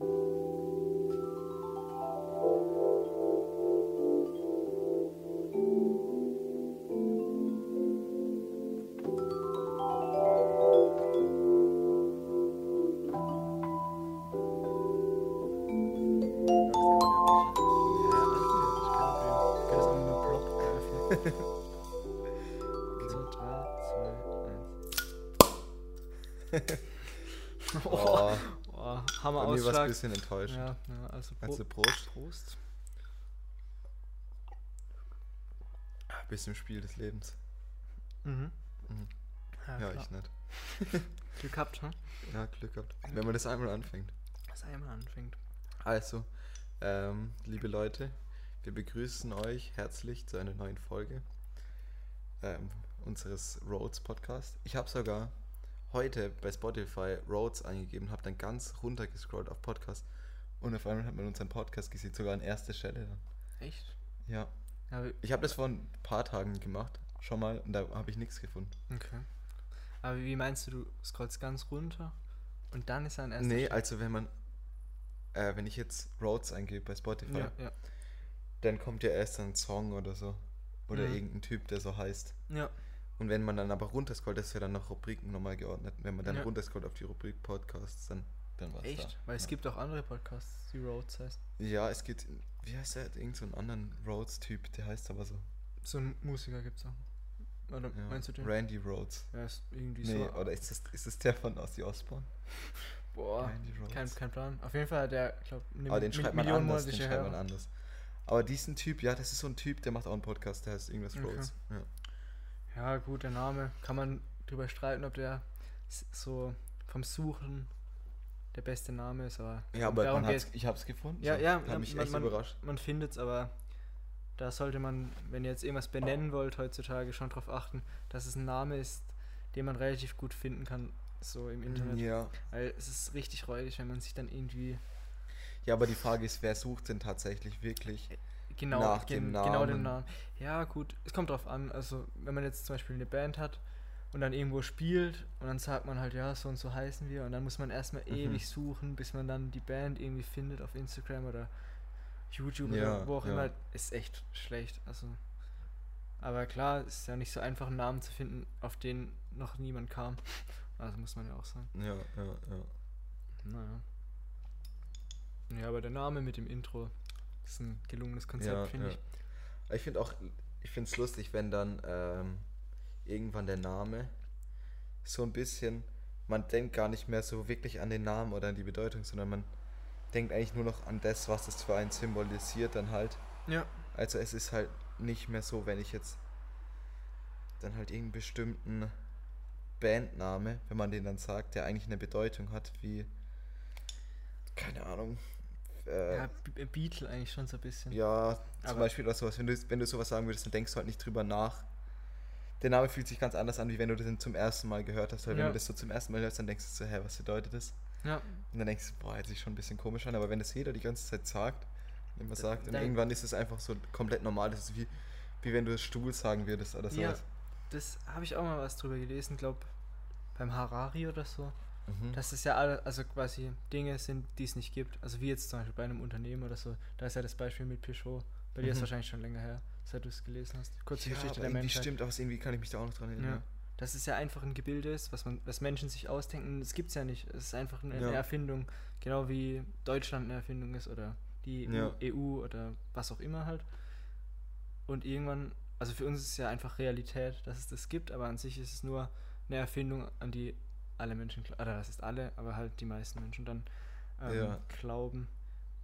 oh, ein bisschen enttäuschend. Ja, ja, also, Pro Also Prost. Prost. Bis im Spiel des Lebens. Mhm. Mhm. Ja, Ja, ich nicht. Glück gehabt, ne? Ja, Glück gehabt. Wenn man das einmal anfängt. Was einmal anfängt. Also, ähm, liebe Leute, wir begrüßen euch herzlich zu einer neuen Folge ähm, unseres Rhodes Podcast. Ich habe sogar heute bei Spotify Rhodes eingegeben, habe dann ganz runter gescrollt auf Podcast und auf einmal hat man unseren Podcast gesehen, sogar an erster Stelle dann. Echt? Ja, wie- ich habe das vor ein paar Tagen gemacht, schon mal, und da habe ich nichts gefunden. okay. Aber wie meinst du, du scrollst ganz runter und dann ist er an erster nee, Stelle? also wenn man, äh, wenn ich jetzt Rhodes eingebe bei Spotify, Ja, ja. dann kommt ja erst ein Song oder so. Oder Mhm. irgendein Typ, der so heißt. Ja, Und wenn man dann aber runterscrollt, das ist ja dann nach Rubriken nochmal geordnet. Wenn man dann Ja. runterscrollt auf die Rubrik Podcasts, dann, dann war es echt? da. Weil es ja. gibt auch andere Podcasts, die Roads heißt. Ja, es gibt, wie heißt der? Irgend so einen anderen Rhodes-Typ, der heißt aber so. So einen Musiker gibt's auch. Oder Ja. meinst du den? Randy Rhodes. Ja, ist irgendwie Nee, so. oder ist das, ist das der von Ozzy Osbourne? Boah, Randy Rhodes. kein, kein Plan. Auf jeden Fall hat der, ich glaube, eine aber den schreibt man Million anders, den schreibt man anders. Aber diesen Typ, ja, das ist so ein Typ, der macht auch einen Podcast, der heißt irgendwas Okay. Rhodes. Ja. Ja, gut, der Name. Kann man drüber streiten, ob der so vom Suchen der beste Name ist, aber Ja, aber darum man hat's, geht's. ich hab's gefunden. Ja, so. ja, Hat ja, mich man- echt man- überrascht. man findet es, aber da sollte man, wenn ihr jetzt irgendwas benennen wollt heutzutage, schon darauf achten, dass es ein Name ist, den man relativ gut finden kann, so im Internet. Ja. Weil es ist richtig räudig, wenn man sich dann irgendwie ja, aber die Frage ist, wer sucht denn tatsächlich wirklich? Genau, Nach dem genau den Namen. Namen. Ja, gut, es kommt drauf an. Also, wenn man jetzt zum Beispiel eine Band hat und dann irgendwo spielt und dann sagt man halt, ja, so und so heißen wir und dann muss man erstmal Mhm. ewig suchen, bis man dann die Band irgendwie findet auf Instagram oder YouTube Ja, oder wo auch ja. immer, ist echt schlecht. Also, aber klar, es ist ja nicht so einfach, einen Namen zu finden, auf den noch niemand kam. Also muss man ja auch sagen. Ja, ja, ja. Naja. Ja, aber der Name mit dem Intro ist ein gelungenes Konzept, Ja, finde ja. ich. Ich finde auch, ich finde es lustig, wenn dann ähm, irgendwann der Name so ein bisschen, man denkt gar nicht mehr so wirklich an den Namen oder an die Bedeutung, sondern man denkt eigentlich nur noch an das, was das für einen symbolisiert dann halt. Ja. Also es ist halt nicht mehr so, wenn ich jetzt dann halt irgendeinen bestimmten Bandname, wenn man den dann sagt, der eigentlich eine Bedeutung hat, wie keine Ahnung. Äh, Ja, B- Beatle eigentlich schon so ein bisschen. ja, zum Aber- Beispiel oder sowas. Wenn du, wenn du sowas sagen würdest, dann denkst du halt nicht drüber nach. Der Name fühlt sich ganz anders an, wie wenn du den zum ersten Mal gehört hast. Weil wenn Ja. du das so zum ersten Mal hörst, dann denkst du so, hä, was bedeutet das? Ja, Und dann denkst du, boah, hört sich schon ein bisschen komisch an. Aber wenn das jeder die ganze Zeit sagt, immer sagt, und dann- irgendwann ist es einfach so komplett normal. Das ist wie, wie wenn du Stuhl sagen würdest oder Ja. sowas. das habe ich auch mal was drüber gelesen, glaube beim Harari oder so. Mhm. Dass es ja alle, also quasi Dinge sind, die es nicht gibt. Also wie jetzt zum Beispiel bei einem Unternehmen oder so. Da ist ja das Beispiel mit Peugeot. Bei dir ist Mhm. wahrscheinlich schon länger her, seit du es gelesen hast. Kurze ja, Geschichte der irgendwie Menschheit. stimmt, aber irgendwie kann ich mich da auch noch dran erinnern. Ja. Dass es ja einfach ein Gebilde ist, was man, was Menschen sich ausdenken. Das gibt es ja nicht. Es ist einfach eine, Ja. Erfindung, genau wie Deutschland eine Erfindung ist oder die Ja. EU oder was auch immer halt. Und irgendwann, also für uns ist es ja einfach Realität, dass es das gibt, aber an sich ist es nur eine Erfindung, an die alle Menschen, oder das ist alle, aber halt die meisten Menschen dann ähm, Ja. glauben.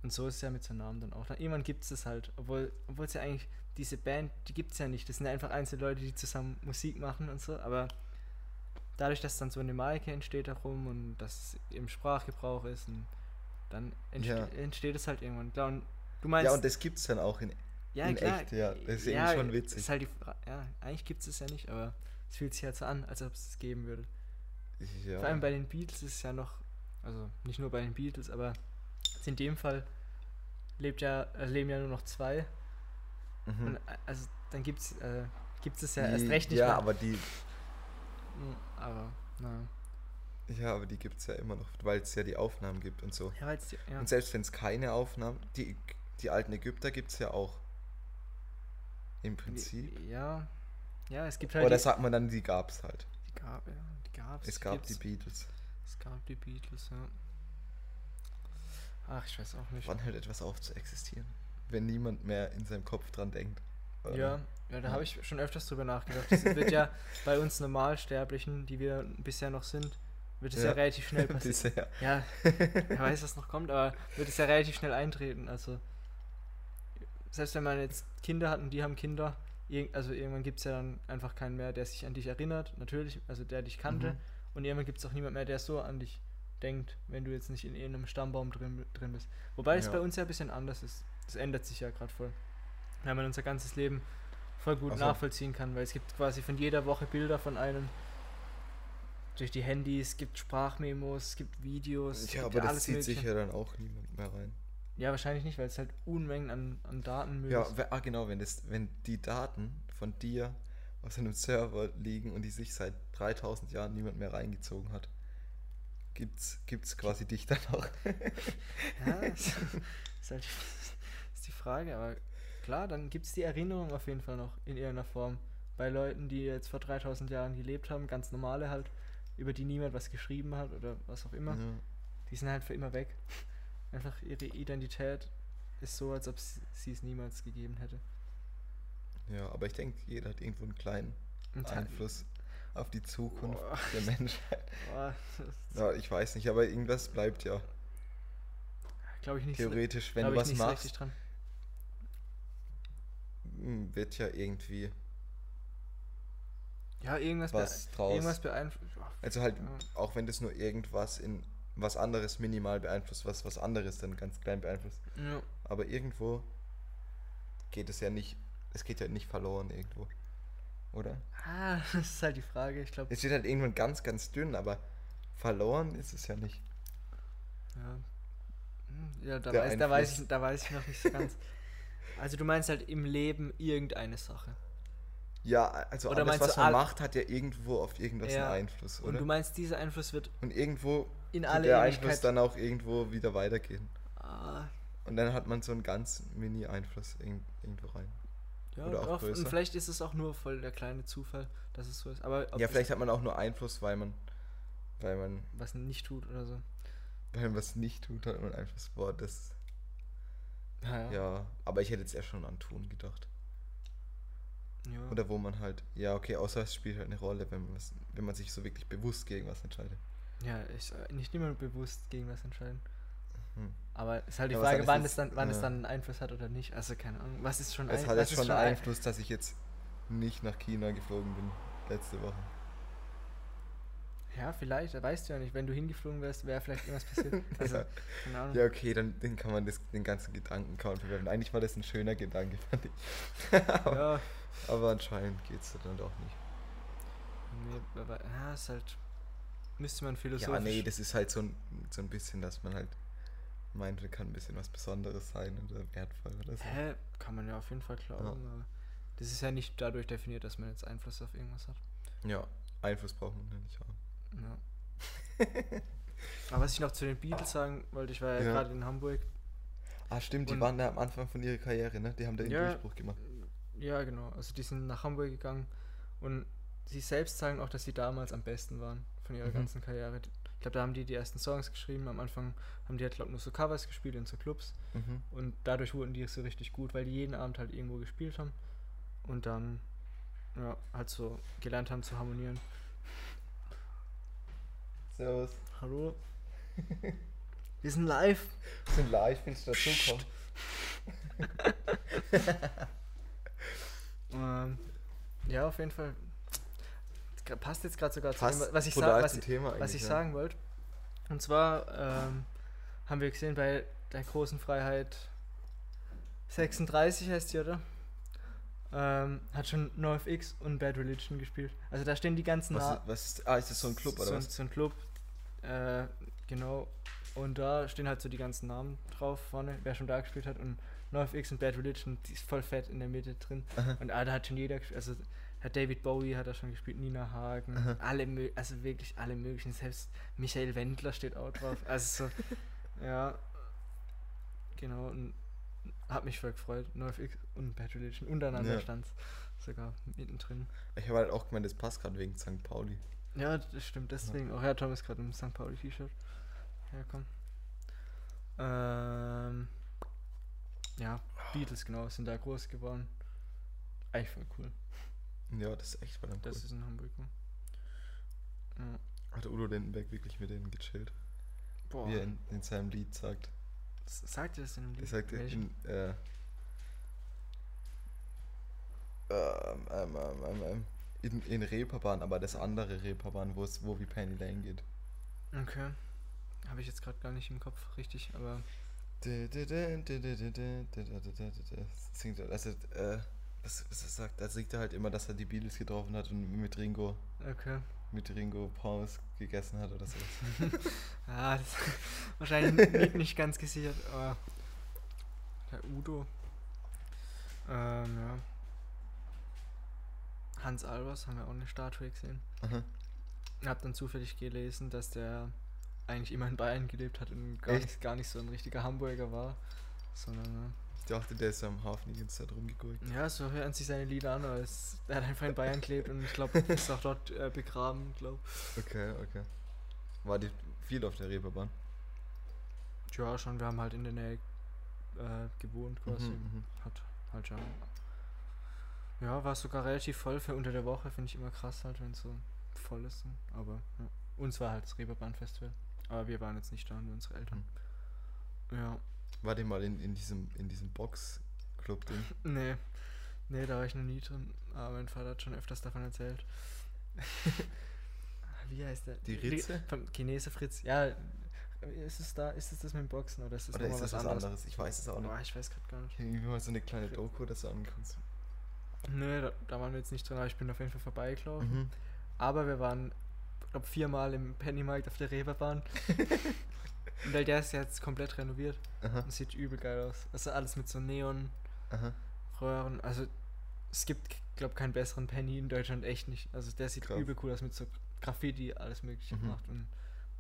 Und so ist es ja mit so Namen dann auch. Dann, irgendwann gibt es es halt, obwohl obwohl es ja eigentlich, diese Band, die gibt es ja nicht. Das sind einfach einzelne Leute, die zusammen Musik machen und so, aber dadurch, dass dann so eine Marke entsteht darum und dass es im Sprachgebrauch ist, und dann entste Ja. entsteht es halt irgendwann. Klar, und du meinst, Ja, und das gibt's dann auch in. ja, in echt, ja. Das ist irgendwie schon witzig. Ist halt die ja, eigentlich gibt es es ja nicht, aber es fühlt sich halt so an, als ob es es geben würde. Ja. Vor allem bei den Beatles ist es ja noch, also nicht nur bei den Beatles, aber in dem Fall lebt ja, äh, leben ja nur noch zwei. Mhm. Und, äh, also dann gibt es äh, gibt's es ja erst recht nicht Ja, mehr. aber die, aber, naja. Ja, aber die gibt es ja immer noch, weil es ja die Aufnahmen gibt und so. Ja, weil's die, ja. Und selbst wenn es keine Aufnahmen, die, die alten Ägypter gibt es ja auch. Im Prinzip. Ja. Ja, es gibt halt. Oder die, sagt man dann, die gab es halt. die gab, ja, die gab's, Es gab die. Beatles. Es gab die Beatles, ja. Ach, ich weiß auch nicht. Wann hört etwas auf zu existieren? Wenn niemand mehr in seinem Kopf dran denkt. Oder? Ja, ja, da Ja. habe ich schon öfters drüber nachgedacht. Das wird ja bei uns Normalsterblichen, die wir bisher noch sind, wird es ja, Ja. relativ schnell passieren. Bisher. Ja, wer weiß, was noch kommt, aber wird es ja relativ schnell eintreten. Also, selbst wenn man jetzt Kinder hat und die haben Kinder, also irgendwann gibt es ja dann einfach keinen mehr, der sich an dich erinnert, natürlich, also der dich kannte. Mhm. Und irgendwann gibt es auch niemand mehr, der so an dich denkt, wenn du jetzt nicht in irgendeinem Stammbaum drin, drin bist. Wobei es Ja. bei uns ja ein bisschen anders ist. Das ändert sich ja gerade voll. Weil man unser ganzes Leben voll gut Ach so. nachvollziehen kann, weil es gibt quasi von jeder Woche Bilder von einem durch die Handys, es gibt Sprachmemos, es gibt Videos, Ja, gibt aber das alles zieht sich ja dann auch niemand mehr rein. Ja, wahrscheinlich nicht, weil es halt Unmengen an, an Datenmüll Ja, ist. we- ah, genau, wenn, das, wenn die Daten von dir auf einem Server liegen und die sich seit 3000 Jahren niemand mehr reingezogen hat, gibt's, gibt's quasi dich dann auch. Ja, ist, ist halt ist die Frage, aber klar, dann gibt es die Erinnerung auf jeden Fall noch in irgendeiner Form. Bei Leuten, die jetzt vor 3000 Jahren gelebt haben, ganz normale halt, über die niemand was geschrieben hat oder was auch immer, Ja. die sind halt für immer weg. Einfach ihre Identität ist so, als ob sie es niemals gegeben hätte. ja, aber ich denke, jeder hat irgendwo einen kleinen halt- Einfluss auf die Zukunft Boah. der Menschheit. Boah, Ja, ich weiß nicht, aber irgendwas bleibt ja. glaube ich nicht. Theoretisch, wenn du was machst, richtig dran. m, wird ja irgendwie Ja, irgendwas, was bee draus. irgendwas beeinflusst. Also halt, Ja. auch wenn das nur irgendwas in was anderes minimal beeinflusst, was was anderes dann ganz klein beeinflusst. Ja. Aber irgendwo geht es ja nicht, es geht ja nicht verloren irgendwo. Oder? Ah, das ist halt die Frage. Ich glaube, Es wird halt irgendwann ganz, ganz dünn, aber verloren ist es ja nicht. Ja, Hm, ja da, Der weiß, da, weiß ich, da weiß ich noch nicht so ganz. Also du meinst halt im Leben irgendeine Sache. Ja, also Oder alles, was man macht, hat ja irgendwo auf irgendwas Ja, einen Einfluss, Und oder? du meinst, dieser Einfluss wird Und irgendwo in alle der Einfluss Ewigkeit... dann auch irgendwo wieder weitergehen. Ah, Und dann hat man so einen ganz Mini-Einfluss irg- irgendwo rein. ja, Oder auch doch, und größer. vielleicht ist es auch nur voll der kleine Zufall, dass es so ist. Aber ja, vielleicht hat man auch nur Einfluss, weil man, weil man, was nicht tut oder so. weil man was nicht tut, hat man Einfluss. Boah, das, Ja, ja. Aber ich hätte jetzt eher schon an Tun gedacht. ja. Oder wo man halt, ja, okay, außer es spielt halt eine Rolle, wenn man, was, wenn man sich so wirklich bewusst gegen was entscheidet. Ja ich, äh, nicht immer bewusst gegen was entscheiden. Hm. Aber ist halt die Ja, Frage, es wann, es dann, wann es ja. dann einen Einfluss hat oder nicht. Also keine Ahnung. Was ist schon Es ein- hat jetzt ist schon ein- Einfluss, dass ich jetzt nicht nach China geflogen bin letzte Woche. Ja, vielleicht, weißt du ja nicht. Wenn du hingeflogen wärst, wäre vielleicht irgendwas passiert. Also, ja. keine Ahnung. ja, okay, dann den kann man das, den ganzen Gedanken kaum verwerfen. Eigentlich war das ein schöner Gedanke, fand ich. aber, Ja, aber anscheinend geht es dann doch nicht. nee, aber ja, ist halt. Müsste man philosophisch. Ja, nee, das ist halt so ein, so ein bisschen, dass man halt meint, kann ein bisschen was Besonderes sein oder wertvoll oder so. Hä? Kann man ja auf jeden Fall glauben, Ja. aber das ist ja nicht dadurch definiert, dass man jetzt Einfluss auf irgendwas hat. Ja, Einfluss braucht man ja nicht haben. Ja. aber was ich noch zu den Beatles sagen wollte, ich war ja, Ja. gerade in Hamburg. Ah, stimmt, die waren da am Anfang von ihrer Karriere, ne? Die haben da den Ja. Durchbruch gemacht. Ja, genau. Also die sind nach Hamburg gegangen und sie selbst sagen auch, dass sie damals am besten waren von ihrer Mhm. ganzen Karriere. Ich glaube, da haben die die ersten Songs geschrieben. Am Anfang haben die halt, glaube nur so Covers gespielt in so Clubs. Mhm. Und dadurch wurden die so richtig gut, weil die jeden Abend halt irgendwo gespielt haben. Und dann, ja, halt so gelernt haben zu harmonieren. Servus. Hallo? Wir sind live. Wir sind live, willst du dazukommen? Ähm, ja, auf jeden Fall. Passt jetzt gerade sogar zu Passt dem, was ich, brutal sa was, was ich ja. sagen wollte. Und zwar ähm, haben wir gesehen bei der großen Freiheit 36 heißt die, oder? Ähm, hat schon NoFX und Bad Religion gespielt. Also da stehen die ganzen Was, ist, was ist, ah, ist das so ein Club so, oder ein- was? So ein Club, äh, genau. Und da stehen halt so die ganzen Namen drauf vorne, wer schon da gespielt hat. Und NoFX und Bad Religion, die ist voll fett in der Mitte drin. Aha. Und ah, da hat schon jeder gespielt. Also Herr David Bowie hat er schon gespielt, Nina Hagen, Aha. alle also wirklich alle möglichen, selbst Michael Wendler steht auch drauf. Also so, ja, genau, und hat mich voll gefreut. NoFX und Bad Religion untereinander Ja. stand sogar mittendrin. Ich habe halt auch gemeint, das passt gerade wegen St. Pauli. Ja, das stimmt, deswegen. Auch Herr Tom ist gerade im St. Pauli T-Shirt. Ja, komm. Ähm, ja, Beatles, genau, sind da groß geworden. Eigentlich voll cool. Ja, das ist echt verdammt Das cool. ist in Hamburg. ne? Ja. Hat Udo Lindenberg wirklich mit denen gechillt. Boah, Wie er in, in seinem Lied sagt. s- sagt ihr das in dem Er Lied? sagte Welchem? in, äh, ähm, ähm, ähm, ähm, ähm, in, in Reeperbahn, aber das andere Reeperbahn, wo es, wo wie Penny Lane geht. Okay. Habe ich jetzt gerade gar nicht im Kopf, richtig, aber Singt er, also, äh, was, was er sagt, er halt immer, dass er die Beatles getroffen hat und mit Ringo, okay. mit Ringo Pommes gegessen hat oder so. Ah, das wahrscheinlich nicht, nicht ganz gesichert, aber der Udo. Ähm, ja. Hans Albers haben wir auch eine Statue gesehen. Aha. Ich habe dann zufällig gelesen, dass der eigentlich immer in Bayern gelebt hat und gar Echt? nicht, gar nicht so ein richtiger Hamburger war, sondern Ich dachte, der ist am Hafen die ganze Zeit rumgegurkt. äh, ja, so hören sich seine Lieder an, aber es, er hat einfach in Bayern gelebt und ich glaube, ist auch dort äh, begraben, glaube Okay, okay. War die viel auf der Reeperbahn? Ja, schon, wir haben halt in der Nähe äh, gewohnt quasi. Mhm, mhm. Hat halt schon. Ja, war sogar relativ voll für unter der Woche, finde ich immer krass halt, wenn es so voll ist. so. Aber ja. uns war halt das Reeperbahn-Festival. Aber wir waren jetzt nicht da, nur unsere Eltern. Ja. War der mal in, in diesem, in diesem Box-Club-Ding? Nee. Nee, da war ich noch nie drin. Aber mein Vater hat schon öfters davon erzählt. Wie heißt der? Die Ritze? Vom Chinese Fritz. Ja. Ist es da? Ist es das mit dem Boxen oder ist es Oder ist das was anderes? Ich weiß es auch nicht. Boah, ich weiß gerade gar nicht. Irgendwie mal so eine kleine Doku das angeguckt. Nö, da, da waren wir jetzt nicht drin, aber ich bin auf jeden Fall vorbeigelaufen. Mhm. Aber wir waren, glaube viermal im Pennymarkt auf der Reeperbahn. Und weil der ist ja jetzt komplett renoviert. Aha, Das sieht übel geil aus. Ist alles mit so Neonröhren. Also es gibt, glaube keinen besseren Penny in Deutschland, echt nicht. Also der sieht Krass. übel cool aus mit so Graffiti, alles mögliche Mhm. gemacht. Und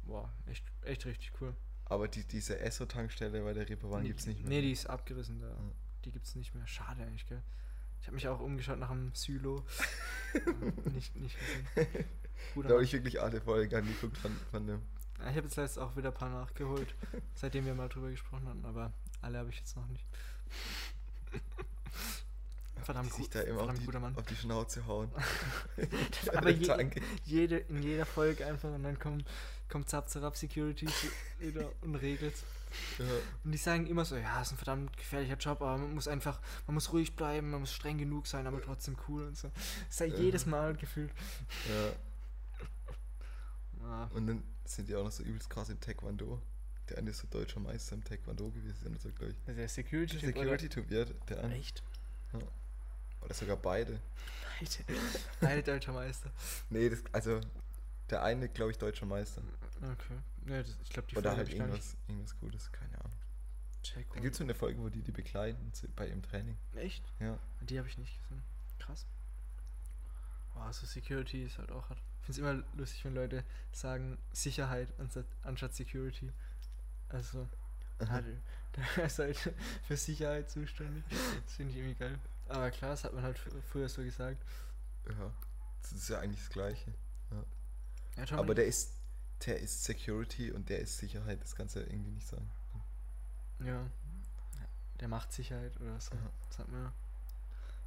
boah, echt, echt richtig cool. Aber die, diese Esso-Tankstelle bei der Reeperbahn gibt es nicht mehr. Nee, die ist abgerissen da. Ja. Die gibt's nicht mehr. Schade eigentlich, gell? Ich habe mich auch umgeschaut nach einem Sylo. Aber nicht, nicht gesehen. Guter Da habe ich wirklich alle Folgen angeguckt von, von dem. Ja, Ich habe jetzt letzt auch wieder ein paar nachgeholt, seitdem wir mal drüber gesprochen hatten, aber alle habe ich jetzt noch nicht. Verdammt, gut, da immer auf verdammt die, guter Mann. auf die Schnauze hauen. Aber je, jede, in jeder Folge einfach und dann kommt, kommt Zap Zap Security wieder und regelt. Ja. Und die sagen immer so, ja, ist ein verdammt gefährlicher Job, aber man muss einfach, man muss ruhig bleiben, man muss streng genug sein, aber trotzdem cool und so. Das sei Ja. jedes Mal gefühlt. ja. Ah, Und dann sind die auch noch so übelst krass im Taekwondo. Der eine ist so deutscher Meister im Taekwondo gewesen so, glaube ich. also der Security Der Security-Typ, ja, der eine. Echt? Oder sogar beide. Beide, beide deutscher Meister. Nee, das, also der eine, glaube ich, deutscher Meister. Okay. Ja, das, ich glaube, die Oder Folge halt irgendwas, irgendwas Gutes, keine Ahnung. check. Da gibt es so eine Folge, wo die die begleiten bei ihrem Training. Echt? Ja. Die habe ich nicht gesehen. Krass. Boah, so Security ist halt auch hart. Ich finde es immer lustig, wenn Leute sagen Sicherheit anstatt, anstatt Security. Also, der, der ist halt für Sicherheit zuständig. Das finde ich irgendwie geil. Aber klar, das hat man halt fr- früher so gesagt. Ja. Das ist ja eigentlich das Gleiche. Ja, Tom, Aber der ist, der ist Security und der ist Sicherheit. Das kannst du ja irgendwie nicht sagen. Ja. Der macht Sicherheit oder so. Aha. Das hat man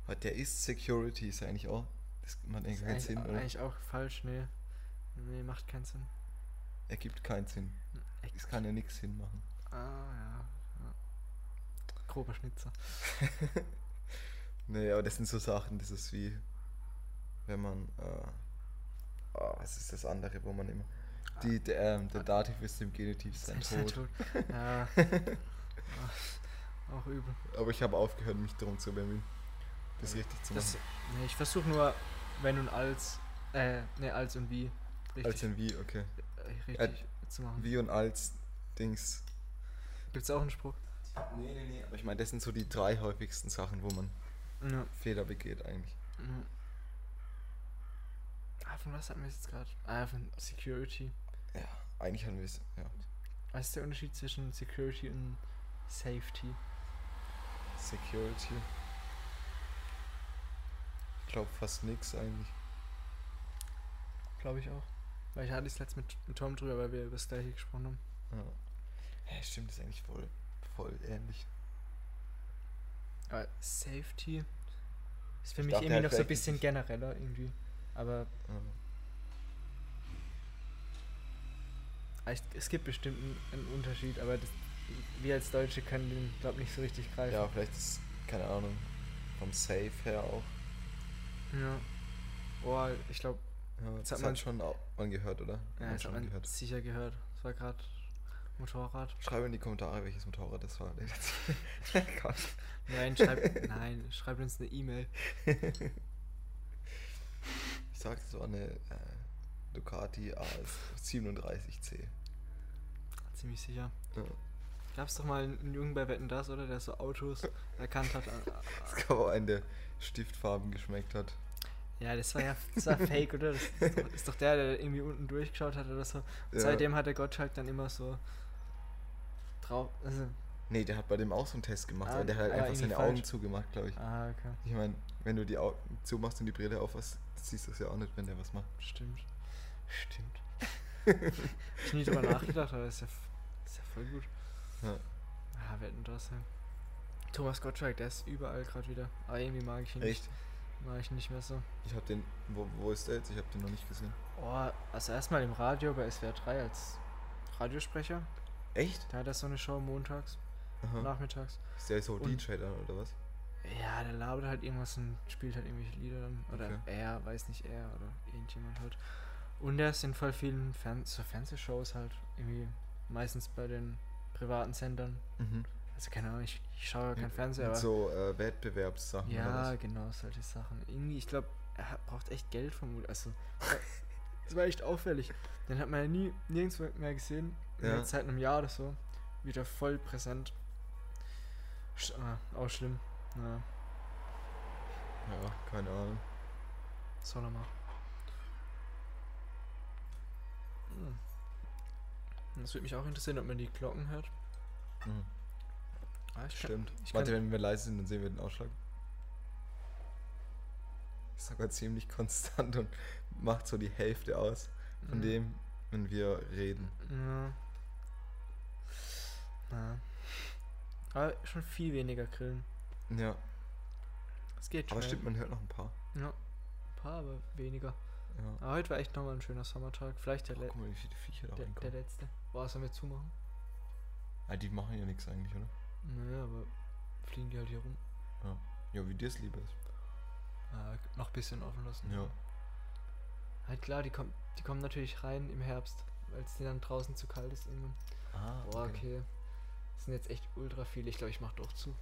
ja. Der ist Security, ist ja eigentlich auch. Das macht eigentlich keinen Sinn, oder? eigentlich auch falsch, nee. Nee, macht keinen Sinn. Ergibt keinen Sinn. Es kann ja nichts Sinn machen. Ah, ja. ja. Grober Schnitzer. Nee, aber das sind so Sachen, das ist wie, wenn man, äh, oh, was ist das andere, wo man immer, die, der, ähm, der Dativ ist im Genitiv sein Tod. Tod. Ja. Ah, auch übel. Aber ich habe aufgehört, mich darum zu bemühen, das richtig zu Das, machen. nee, ich versuche nur, wenn und als, äh, ne, als und wie richtig, Als in wie, okay. äh, richtig zu machen. Wie und als Dings. Gibt's auch einen Spruch? Nee, nee, nee. Aber ich meine, das sind so die drei häufigsten Sachen, wo man Ja. Fehler begeht eigentlich. ja. Ah, von was hatten wir jetzt gerade? Ah, von Security. Ja, eigentlich haben wir es. Ja. Was ist der Unterschied zwischen Security und Safety? Security. Ich glaube fast nix eigentlich. Glaube ich auch. Weil ich hatte es letztens mit, mit Tom drüber, weil wir über das gleiche gesprochen haben. Ja. ja stimmt, ist eigentlich voll, voll ähnlich. Aber Safety ist für Ich mich irgendwie halt noch so ein bisschen genereller irgendwie. Aber Ja. es, es gibt bestimmt einen, Unterschied, aber das, wir als Deutsche können den, glaube nicht so richtig greifen. Ja, vielleicht ist, keine Ahnung, vom Safe her auch. Ja. Boah, ich glaube, Ja, das hat man- schon auch man gehört, oder? Ja, man das hat man gehört. sicher gehört. Das war gerade Motorrad. Schreibe in die Kommentare, welches Motorrad das war. Nein, schreib, nein, schreib uns eine E-Mail. Ich sag, es war eine äh, Ducati AS37C. Ziemlich sicher. Ja. Gab's doch mal einen Jungen bei Wetten das, oder? Der so Autos erkannt hat. Es gab auch einen, der Stiftfarben geschmeckt hat. Ja, das war ja das war fake, oder? Das ist doch, ist doch der, der irgendwie unten durchgeschaut hat oder so. Und Ja. Seitdem hat der Gottschalk dann immer so drauf. Also, Nee, der hat bei dem auch so einen Test gemacht, Ah, aber der hat aber einfach seine falsch. Augen zugemacht, glaube ich. ah, okay. Ich meine, wenn du die Augen zumachst und die Brille auf hast, siehst du es ja auch nicht, wenn der was macht. Stimmt. Stimmt. Hab ich nie drüber nachgedacht, aber ist ja, f- ist ja voll gut. Ja. Ah, Wetten das, ja. Thomas Gottschalk, der ist überall gerade wieder. Aber irgendwie mag ich ihn Echt? nicht. Mag ich nicht mehr so. Ich habe den, wo, wo ist der jetzt? Ich habe den noch nicht gesehen. Oh, also erstmal im Radio bei SWR 3 als Radiosprecher. Echt? Da hat er so eine Show montags, Aha. nachmittags. Ist der so Und- DJ dann, oder was? Ja, der labert halt irgendwas und spielt halt irgendwelche Lieder dann. Oder Okay. er, weiß nicht er oder irgendjemand halt. Und er ist in voll vielen Fern so Fernsehshows halt. Irgendwie meistens bei den privaten Sendern. Mhm. Also keine Ahnung, ich, ich schaue ja kein Fernseher, Mit aber. so äh, Wettbewerbssachen ja, genau, solche Sachen. Irgendwie, ich glaube, er hat, braucht echt Geld vermutlich. Also, das war echt auffällig. Den hat man ja nie nirgendwo mehr gesehen. Ja. Seit einem Jahr oder so. Wieder voll präsent. Sch ah, auch schlimm. Ja, Ja, keine Ahnung. soll er mal. Hm. Das würde mich auch interessieren, ob man die Glocken hört. Mhm. Ah, kann- Stimmt. ich Warte, kann- wenn wir leise sind, dann sehen wir den Ausschlag. Ist sogar ziemlich konstant und macht so die Hälfte aus von Mhm. dem, wenn wir reden. Ja. Ja. Aber schon viel weniger grillen. Ja, Es geht aber schnell. stimmt, man hört noch ein paar. Ja. Ein paar, aber weniger. Ja. Aber heute war echt nochmal ein schöner Sommertag. Vielleicht der, le guck mal, wie viele Viecher da der, der letzte. Boah, sollen wir zumachen? Ah, die machen ja nichts eigentlich, oder? Naja, aber fliegen die halt hier rum. Ja, wie dir es lieber ist. Ah, noch ein bisschen offen lassen. Ja. Halt klar, die, kommen die kommen natürlich rein im Herbst, weil es denen dann draußen zu kalt ist irgendwann. Ah, Boah, okay. Das sind jetzt echt ultra viele. Ich glaube, ich mach doch zu.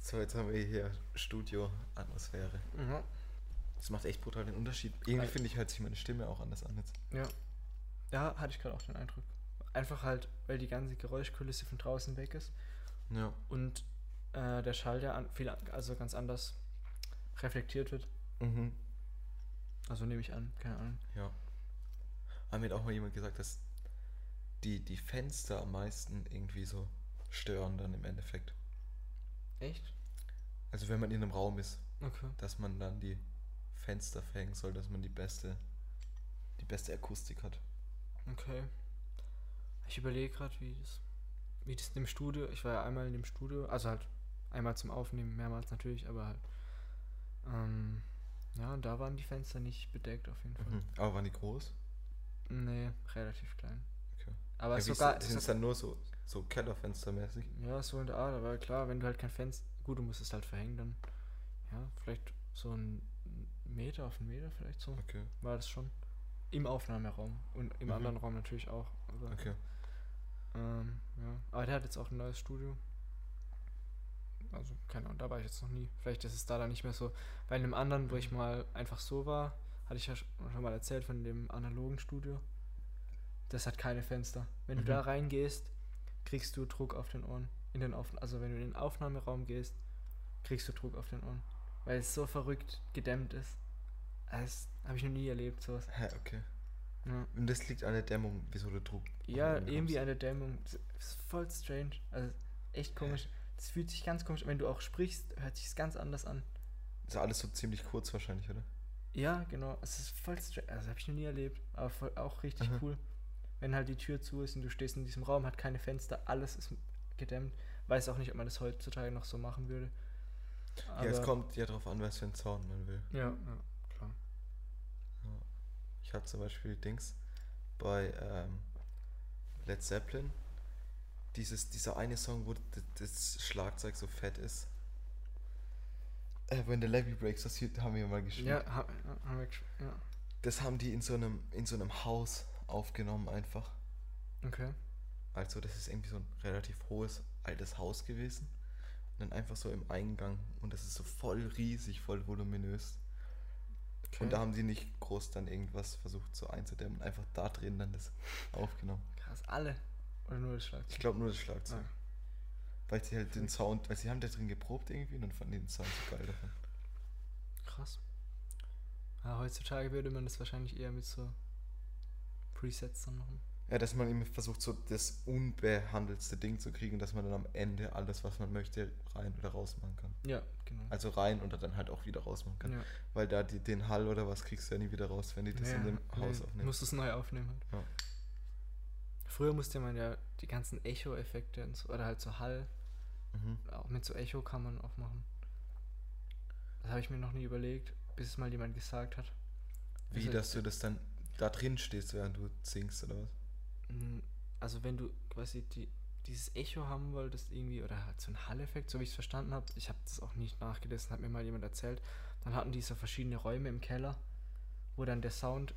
So, jetzt haben wir hier Studio-Atmosphäre. Ja. Das macht echt brutal den Unterschied. Irgendwie Weil- finde ich, hört sich meine Stimme auch anders an jetzt. Ja. Ja, hatte ich gerade auch den Eindruck. Einfach halt, weil die ganze Geräuschkulisse von draußen weg ist Ja. und äh, der Schall ja an, viel, also ganz anders reflektiert wird. Mhm. Also nehme ich an, keine Ahnung. Ja. Aber mir hat auch mal jemand gesagt, dass die, die Fenster am meisten irgendwie so stören dann im Endeffekt. Echt? Also wenn man in einem Raum ist, Okay. dass man dann die Fenster verhängen soll, dass man die beste, die beste Akustik hat. Okay. Ich überlege gerade, wie das, wie das in dem Studio, ich war ja einmal in dem Studio, also halt einmal zum Aufnehmen, mehrmals natürlich, aber halt, ähm, ja, und da waren die Fenster nicht bedeckt auf jeden Fall. Mhm. Aber waren die groß? Nee, relativ klein. Okay. Aber ja, sogar, sind es dann nur so, so Kellerfenstermäßig? ja, so in der Art, aber klar, wenn du halt kein Fenster, gut, du musst es halt verhängen, dann, ja, vielleicht so ein Meter auf einen Meter vielleicht so, Okay. war das schon. Im Aufnahmeraum und im Mhm. anderen Raum natürlich auch. Aber, Okay. Ähm, ja. Aber der hat jetzt auch ein neues Studio. Also, keine Ahnung, da war ich jetzt noch nie. Vielleicht ist es da dann nicht mehr so. Bei einem anderen, wo ich mal einfach so war, hatte ich ja sch- schon mal erzählt von dem analogen Studio. Das hat keine Fenster. Wenn Mhm. du da reingehst, kriegst du Druck auf den Ohren. In den Auf also wenn du in den Aufnahmeraum gehst, kriegst du Druck auf den Ohren. Weil es so verrückt gedämmt ist. Das habe ich noch nie erlebt, sowas. Hä, okay. Ja, Und das liegt an der Dämmung, wieso du Druck. ja irgendwie bekommst. eine Dämmung. Das ist voll strange. Also echt komisch. Das fühlt sich ganz komisch an. Wenn du auch sprichst, hört sich ganz anders an. Ist alles so ziemlich kurz wahrscheinlich, oder? Ja, genau. Es ist voll strange. Also habe ich noch nie erlebt. Aber voll, auch richtig Aha. cool. Wenn halt die Tür zu ist und du stehst in diesem Raum, hat keine Fenster, alles ist gedämmt. Weiß auch nicht, ob man das heutzutage noch so machen würde. ja, es Aber- kommt ja darauf an, was für einen Sound man will. Ja, ja. Ich habe zum Beispiel Dings bei ähm, Led Zeppelin. Dieses, dieser eine Song, wo das Schlagzeug so fett ist. Äh, When the Levy Breaks, das hier haben wir mal gespielt. Ja, ha, ja, haben wir gesch- ja. Das haben die in so einem, in so einem Haus aufgenommen einfach. Okay. Also das ist irgendwie so ein relativ hohes, altes Haus gewesen. Und dann einfach so im Eingang. Und das ist so voll riesig, voll voluminös. Okay. Und da haben sie nicht groß dann irgendwas versucht so einzudämmen. Einfach da drin dann das aufgenommen. Krass, alle. Oder nur das Schlagzeug? Ich glaube nur das Schlagzeug. Ah, Weil sie halt den Sound, weil sie haben da drin geprobt irgendwie und dann fanden die den Sound so geil davon. krass. Ja, heutzutage würde man das wahrscheinlich eher mit so Presets dann machen. Ja, dass man immer versucht, so das unbehandelste Ding zu kriegen, dass man dann am Ende alles, was man möchte, rein oder raus machen kann. Ja, genau. Also rein oder dann halt auch wieder raus machen kann. ja. Weil da die, den Hall oder was kriegst du ja nie wieder raus, wenn die das in dem Haus nee, aufnehmen. Musst du es neu aufnehmen halt. Ja. Früher musste man ja die ganzen Echo-Effekte oder halt so Hall, Mhm. auch mit so Echo kann man auch machen. Das habe ich mir noch nie überlegt, bis es mal jemand gesagt hat. Wie, Also, dass du das dann da drin stehst, während du singst oder was? Mm, Also wenn du quasi die, dieses Echo haben wolltest irgendwie, oder halt so ein Hall-Effekt, so wie ich es verstanden habe, ich habe das auch nicht nachgelesen, hat mir mal jemand erzählt, dann hatten die so verschiedene Räume im Keller, wo dann der Sound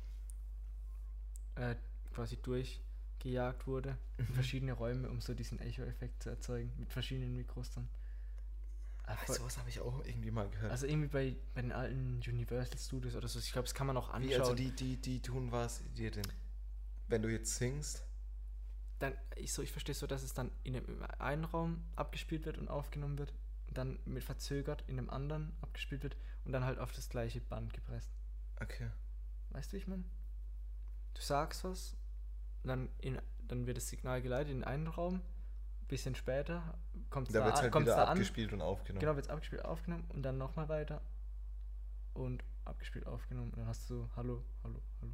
äh, quasi durchgejagt wurde in Mhm. verschiedene Räume, um so diesen Echo-Effekt zu erzeugen, mit verschiedenen Mikros dann. Ah, voll- sowas habe ich auch irgendwie mal gehört. Also irgendwie bei, bei den alten Universal Studios oder so, ich glaube, das kann man auch anschauen. Wie, also die, die, die tun was dir denn, wenn du jetzt singst, dann, ich, so, ich verstehe so, dass es dann in dem einen Raum abgespielt wird und aufgenommen wird, dann mit verzögert in dem anderen abgespielt wird und dann halt auf das gleiche Band gepresst. okay. Weißt du, wie ich meine? Du sagst was, dann, in, dann wird das Signal geleitet in einen Raum, bisschen später kommt es Da da, wird es an- halt kommt's wieder da an, abgespielt und aufgenommen. genau, wird es abgespielt, aufgenommen und dann nochmal weiter und abgespielt, aufgenommen und dann hast du Hallo, Hallo, Hallo.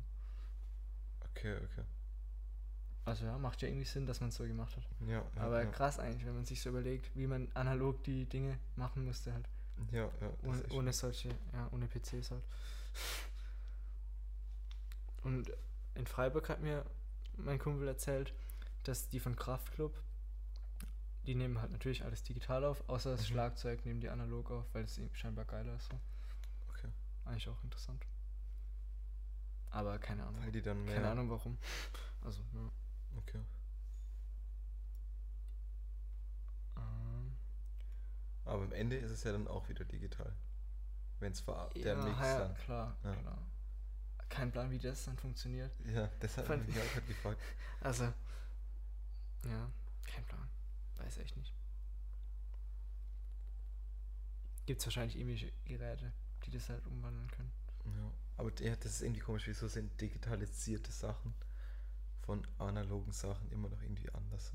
Okay, okay. Also ja, macht ja irgendwie Sinn, dass man es so gemacht hat. Ja, ja, Aber ja. krass eigentlich, wenn man sich so überlegt, wie man analog die Dinge machen musste halt. Ja, ja. Ohne, ohne solche, ja, ohne PCs halt. Und in Freiburg hat mir mein Kumpel erzählt, dass die von Kraftklub, die nehmen halt natürlich alles digital auf, außer das Mhm. Schlagzeug nehmen die analog auf, weil es scheinbar geiler ist. So. Okay. Eigentlich auch interessant. Aber keine Ahnung. Weil die dann mehr. Keine Ahnung warum. Also, ja. Okay. Ähm, Aber am Ende ist es ja dann auch wieder digital. Wenn es der ja, Mix ja, dann. klar, Ja. klar. Kein Plan, wie das dann funktioniert. Ja, das hat Fand- mich auch gefragt. Also, ja, kein Plan. Weiß echt nicht. Gibt es wahrscheinlich irgendwelche Geräte, die das halt umwandeln können. Ja. Aber der, das ist irgendwie komisch, wieso sind digitalisierte Sachen von analogen Sachen immer noch irgendwie anders so.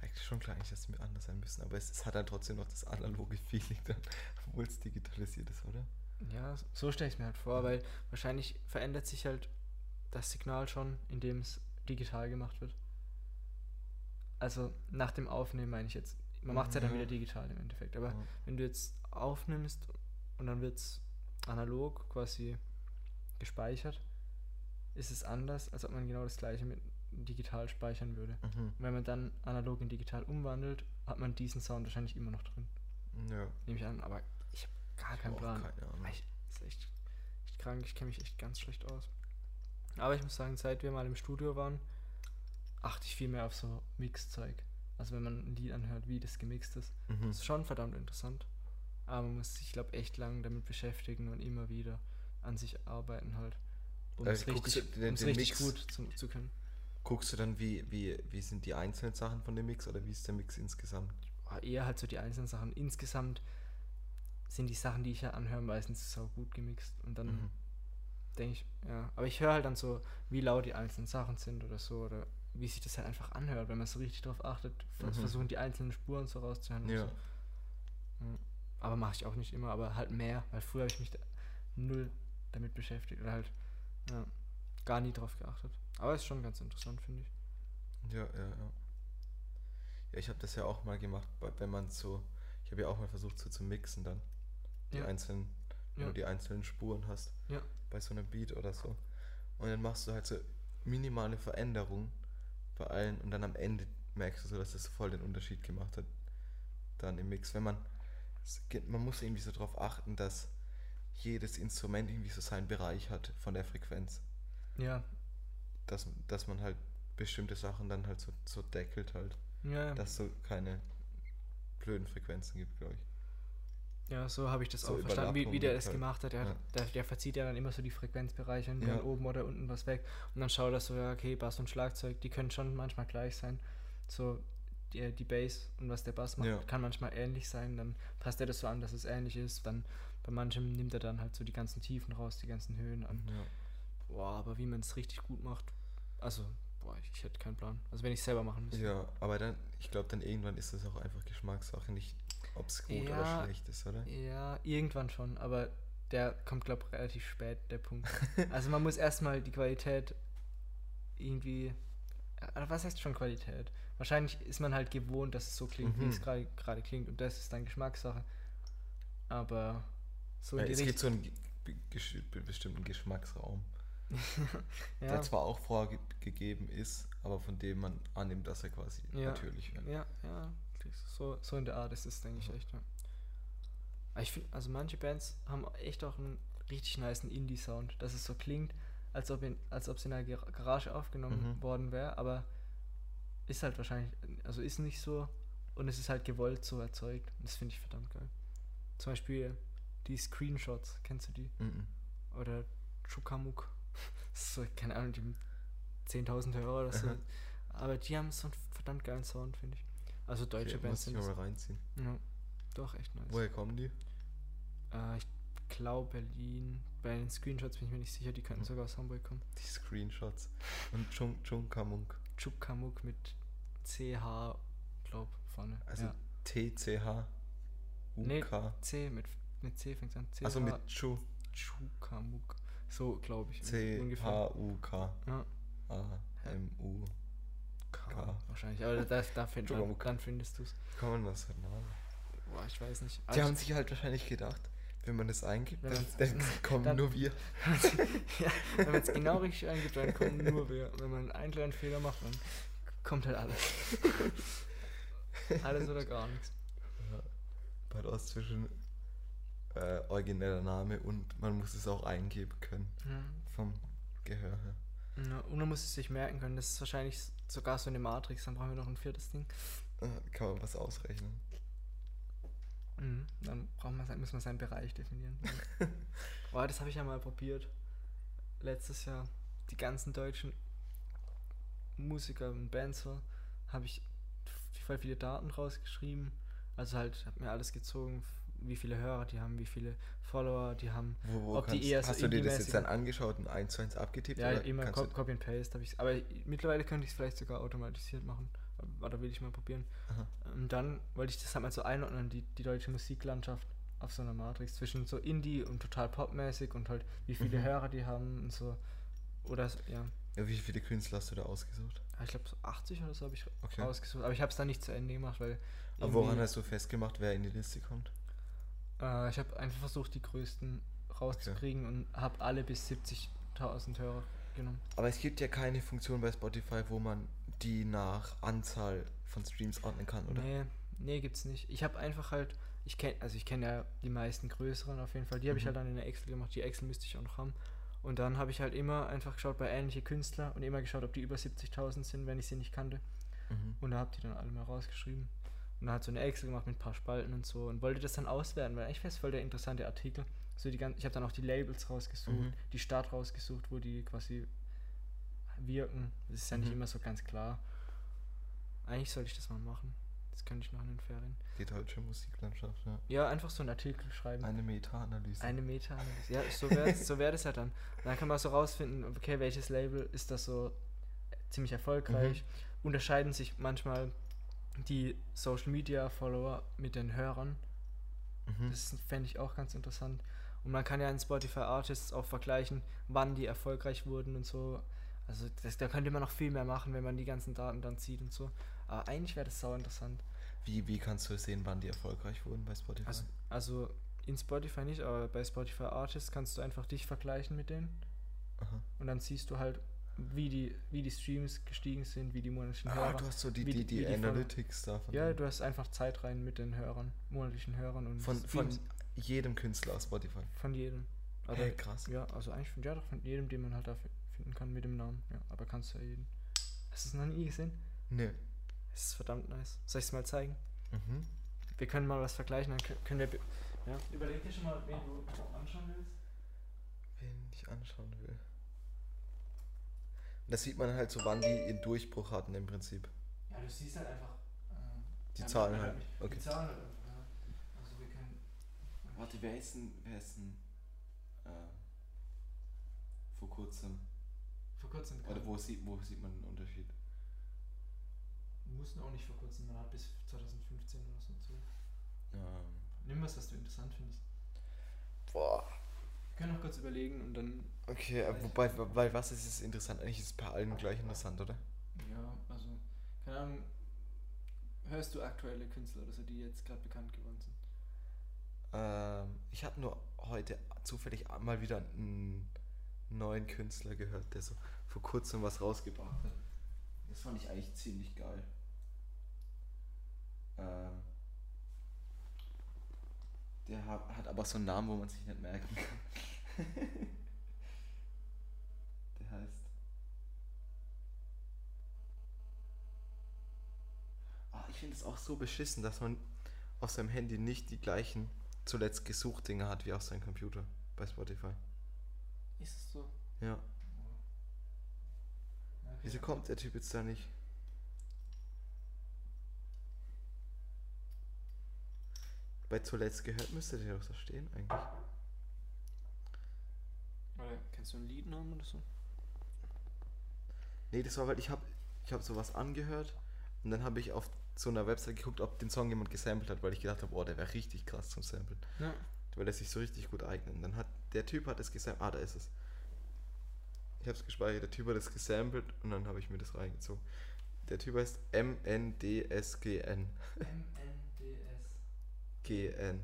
Eigentlich schon klar, eigentlich, dass sie mir anders sein müssen, aber es, es hat halt trotzdem noch das analoge Feeling dann, obwohl es digitalisiert ist, oder? Ja, so stelle ich es mir halt vor, Mhm. weil wahrscheinlich verändert sich halt das Signal schon, indem es digital gemacht wird. Also nach dem Aufnehmen meine ich jetzt. Man macht es ja dann Ja. wieder digital im Endeffekt. Aber Ja. wenn du jetzt aufnimmst und dann wird es analog quasi gespeichert, ist es anders, als ob man genau das gleiche mit digital speichern würde. Mhm. Und wenn man dann analog in digital umwandelt, hat man diesen Sound wahrscheinlich immer noch drin. Ja. Nehme ich an, aber ich habe gar Ich keinen Plan. keine Ahnung. Ich, ist echt, echt krank, ich kenne mich echt ganz schlecht aus. Aber ich muss sagen, seit wir mal im Studio waren, achte ich viel mehr auf so Mixzeug. Also wenn man ein Lied anhört, wie das gemixt ist. Mhm. Das ist schon verdammt interessant. Aber man muss sich, glaube echt lang damit beschäftigen und immer wieder an sich arbeiten halt. Um Äh, es richtig, den- um's den richtig Mix- gut zu, zu können. Guckst du dann, wie, wie, wie sind die einzelnen Sachen von dem Mix oder wie ist der Mix insgesamt? Ah, Eher halt so die einzelnen Sachen. Insgesamt sind die Sachen, die ich ja anhöre, meistens so gut gemixt. Und dann Mhm. denke ich, ja. Aber ich höre halt dann so, wie laut die einzelnen Sachen sind oder so. Oder wie sich das halt einfach anhört, wenn man so richtig drauf achtet. Mhm. Versuchen die einzelnen Spuren so rauszuhören. und Ja. So. Ja. Aber mache ich auch nicht immer, aber halt mehr, weil früher habe ich mich da null damit beschäftigt oder halt ja, gar nie drauf geachtet. Aber ist schon ganz interessant, finde ich. Ja, ja, ja. Ja, ich habe das ja auch mal gemacht, wenn man so, ich habe ja auch mal versucht so zu mixen dann. Die Ja. einzelnen, wenn Ja. du die einzelnen Spuren hast. Ja. Bei so einem Beat oder so. Und dann machst du halt so minimale Veränderungen bei allen und dann am Ende merkst du so, dass das voll den Unterschied gemacht hat. Dann im Mix. Wenn man, man muss irgendwie so darauf achten, dass jedes Instrument irgendwie so seinen Bereich hat von der Frequenz. Ja, Dass, dass man halt bestimmte Sachen dann halt so, so deckelt halt. ja, ja. dass es so keine blöden Frequenzen gibt, glaube ich. Ja, so habe ich das So auch verstanden, wie, wie der Überlappungen das halt. gemacht hat. Der, Ja. der, der verzieht ja dann immer so die Frequenzbereiche und Ja. dann oben oder unten was weg. Und dann schaut er so, ja, okay, Bass und Schlagzeug, die können schon manchmal gleich sein. So die, die Bass und was der Bass macht, Ja. kann manchmal ähnlich sein. Dann passt er das so an, dass es ähnlich ist. Dann bei manchem nimmt er dann halt so die ganzen Tiefen raus, die ganzen Höhen an. Ja. Boah, aber wie man es richtig gut macht, also, boah, ich, ich hätte keinen Plan. Also wenn ich selber machen müsste. ja, aber dann, ich glaube, dann irgendwann ist das auch einfach Geschmackssache, nicht ob es gut oder Ja. schlecht ist, oder? Ja, irgendwann schon, aber der kommt, glaube ich, relativ spät, der Punkt. also man muss erstmal die Qualität irgendwie. äh, Was heißt schon Qualität? Wahrscheinlich ist man halt gewohnt, dass es so klingt, wie Mhm. es gerade gerade klingt und das ist dann Geschmackssache. Aber so Ja, in die es gibt Richtung. so einen gesch- be- bestimmten Geschmacksraum, ja, der zwar auch vorgegeben ist, aber von dem man annimmt, dass er quasi Ja. natürlich wird. ja, ja, so, so in der Art ist es, denke ich, echt. Ja. Ich finde, also manche Bands haben echt auch einen richtig niceen Indie-Sound, dass es so klingt, als ob, in, als ob es in einer Gar- Garage aufgenommen Mhm. worden wäre, aber ist halt wahrscheinlich, also ist nicht so und es ist halt gewollt so erzeugt. Und das finde ich verdammt geil. Zum Beispiel die Screenshots, kennst du die? Mhm. Oder Chukamuk. So, keine Ahnung, die haben 10.000 Hörer oder so. Aber die haben so einen verdammt geilen Sound, finde ich. Also deutsche Okay, Bands muss ich sind mal reinziehen. Ja, doch, echt nice. Woher kommen die? Äh, ich glaube Berlin. Bei den Screenshots bin ich mir nicht sicher, die könnten Mhm. sogar aus Hamburg kommen. Die Screenshots. Und Chung, Chunkamunk. Chukamuk mit CH, glaub, vorne. Also ja. T-C-H. Nee. C, mit, mit C fängt an. CH. Also mit Chu. Chukamuk. So, glaube ich. C-H-U-K. Ja, A-M-U. K. K. Wahrscheinlich. Aber da, da find, dann, dann findest du es. Kann man was sagen? Boah, ich weiß nicht. Die Also- haben sich halt wahrscheinlich gedacht, wenn man das eingibt, Wenn dann, dann kommen dann- nur wir. ja, wenn man es genau richtig eingibt, dann kommen nur wir. Wenn man einen kleinen Fehler macht, dann kommt halt alles. alles oder gar nichts. Bei uns zwischen äh, origineller Name und man muss es auch eingeben können. Ja. Vom Gehör her. Ja, und man muss es sich merken können. Das ist wahrscheinlich sogar so eine Matrix. Dann brauchen wir noch ein viertes Ding. Äh, kann man was ausrechnen. Mhm. Dann brauchen wir, müssen wir seinen Bereich definieren. Boah, das habe ich ja mal probiert. Letztes Jahr. Die ganzen deutschen Musiker und Bands so, habe ich voll viele Daten rausgeschrieben. Also halt, habe mir alles gezogen, wie viele Hörer die haben, wie viele Follower die haben. Wo, wo Ob die kannst, eher so hast du dir das jetzt dann angeschaut und eins zu eins abgetippt? Ja, oder immer Copy and Paste habe ich Aber mittlerweile könnte ich es vielleicht sogar automatisiert machen. Oder will ich mal probieren. Aha. Und dann wollte ich das halt mal so einordnen, die, die deutsche Musiklandschaft auf so einer Matrix zwischen so Indie und total popmäßig und halt wie viele Mhm. Hörer die haben und so. Oder ja. Ja, wie viele Künstler hast du da ausgesucht? Ja, Ich glaube so 80 oder so habe ich Okay. rausgesucht. Aber ich habe es dann nicht zu Ende gemacht, weil. Aber woran hast du festgemacht, wer in die Liste kommt? Äh, ich habe einfach versucht, die größten rauszukriegen und habe alle bis 70.000 Hörer genommen. Aber es gibt ja keine Funktion bei Spotify, wo man die nach Anzahl von Streams ordnen kann, oder? Nee, nee, gibt's nicht. Ich habe einfach halt, ich kenne, also ich kenne ja die meisten größeren auf jeden Fall. Die habe ich Mhm. halt dann in der Excel gemacht. Die Excel müsste ich auch noch haben. Und dann habe ich halt immer einfach geschaut bei ähnliche Künstler und immer geschaut, ob die über 70.000 sind, wenn ich sie nicht kannte. Mhm. Und da habe die dann alle mal rausgeschrieben. Und dann hat so eine Excel gemacht mit ein paar Spalten und so und wollte das dann auswerten, weil eigentlich wäre es voll der interessante Artikel. So die ganzen, ich habe dann auch die Labels rausgesucht, Mhm. die Stadt rausgesucht, wo die quasi wirken. Das ist ja nicht Mhm. immer so ganz klar. Eigentlich sollte ich das mal machen. Das könnte ich noch in den Ferien. Die deutsche Musiklandschaft, ja. Ja, einfach so einen Artikel schreiben. Eine Meta-Analyse. Eine Meta-Analyse. Ja, so wäre so wär das ja dann. Dann kann man so rausfinden, okay, welches Label ist das so ziemlich erfolgreich. Mhm. Unterscheiden sich manchmal die Social Media Follower mit den Hörern. Mhm. Das fände ich auch ganz interessant. Und man kann ja in Spotify Artists auch vergleichen, wann die erfolgreich wurden und so. Also das, da könnte man noch viel mehr machen, wenn man die ganzen Daten dann sieht und so. Aber eigentlich wäre das sau interessant. Wie, wie kannst du sehen, wann die erfolgreich wurden bei Spotify? Also, also in Spotify nicht, aber bei Spotify Artists kannst du einfach dich vergleichen mit denen. Aha. Und dann siehst du halt, wie die, wie die Streams gestiegen sind, wie die monatlichen Ah, Hörer. du hast so die, die, die- von- Analytics von, Ja, dem- du hast einfach Zeitreihen mit den Hörern, monatlichen Hörern und von, von jedem Künstler auf Spotify. von jedem. Oder, Hey, krass. Ja, also eigentlich von, ja, doch von jedem, den man halt da fi- finden kann mit dem Namen. Ja, aber kannst du ja jeden. Hast du es noch nie gesehen? Ne. Es ist verdammt nice. Soll ich es mal zeigen? Mhm. Wir können mal was vergleichen, dann kö- können wir. Ja. Überleg dir schon mal, wen du anschauen willst. Wen ich anschauen will. Und da sieht man halt so, wann die ihren Durchbruch hatten im Prinzip. Ja, du siehst halt einfach. äh, Die ja, Zahlen halt. nicht. Okay. Die Zahlen halt ja. Also wir können. Warte, wer ist denn, wer ist denn äh, vor kurzem? Kurzem. Oder wo sieht, wo sieht man den Unterschied? Mussten auch nicht vor kurzem, man hat bis 2015 oder so zu. Ähm, Nimm was, was du interessant findest. boah. Wir können noch kurz überlegen und dann. Okay, wobei, bei was ist es interessant? Eigentlich ist es bei allen gleich interessant, oder? Ja, also. Keine Ahnung. Hörst du aktuelle Künstler oder so, die jetzt gerade bekannt geworden sind? Ähm, ich habe nur heute zufällig mal wieder einen neuen Künstler gehört, der so vor kurzem was rausgebracht hat. Das fand ich eigentlich ziemlich geil. Ähm, der hat, hat aber so einen Namen, wo man sich nicht merken kann. der heißt. Ah, ich finde es auch so beschissen, dass man auf seinem Handy nicht die gleichen zuletzt gesucht Dinge hat wie auf seinem Computer bei Spotify. Ist es so? Ja. Wieso kommt der Typ jetzt da nicht? Bei zuletzt gehört müsste der doch da stehen eigentlich. Oder kennst du einen Liednamen oder so? Nee, das war, weil ich habe ich hab sowas angehört und dann habe ich auf so einer Website geguckt, ob den Song jemand gesampelt hat, weil ich gedacht habe, oh, der wäre richtig krass zum Samplen. Ja. Weil er sich so richtig gut eignet. Und dann hat der Typ hat es gesampelt. Ah, da ist es. Ich habe es gespeichert. Der Typ hat es gesampelt und dann habe ich mir das reingezogen. Der Typ heißt MNDSGN. MNDS. GN.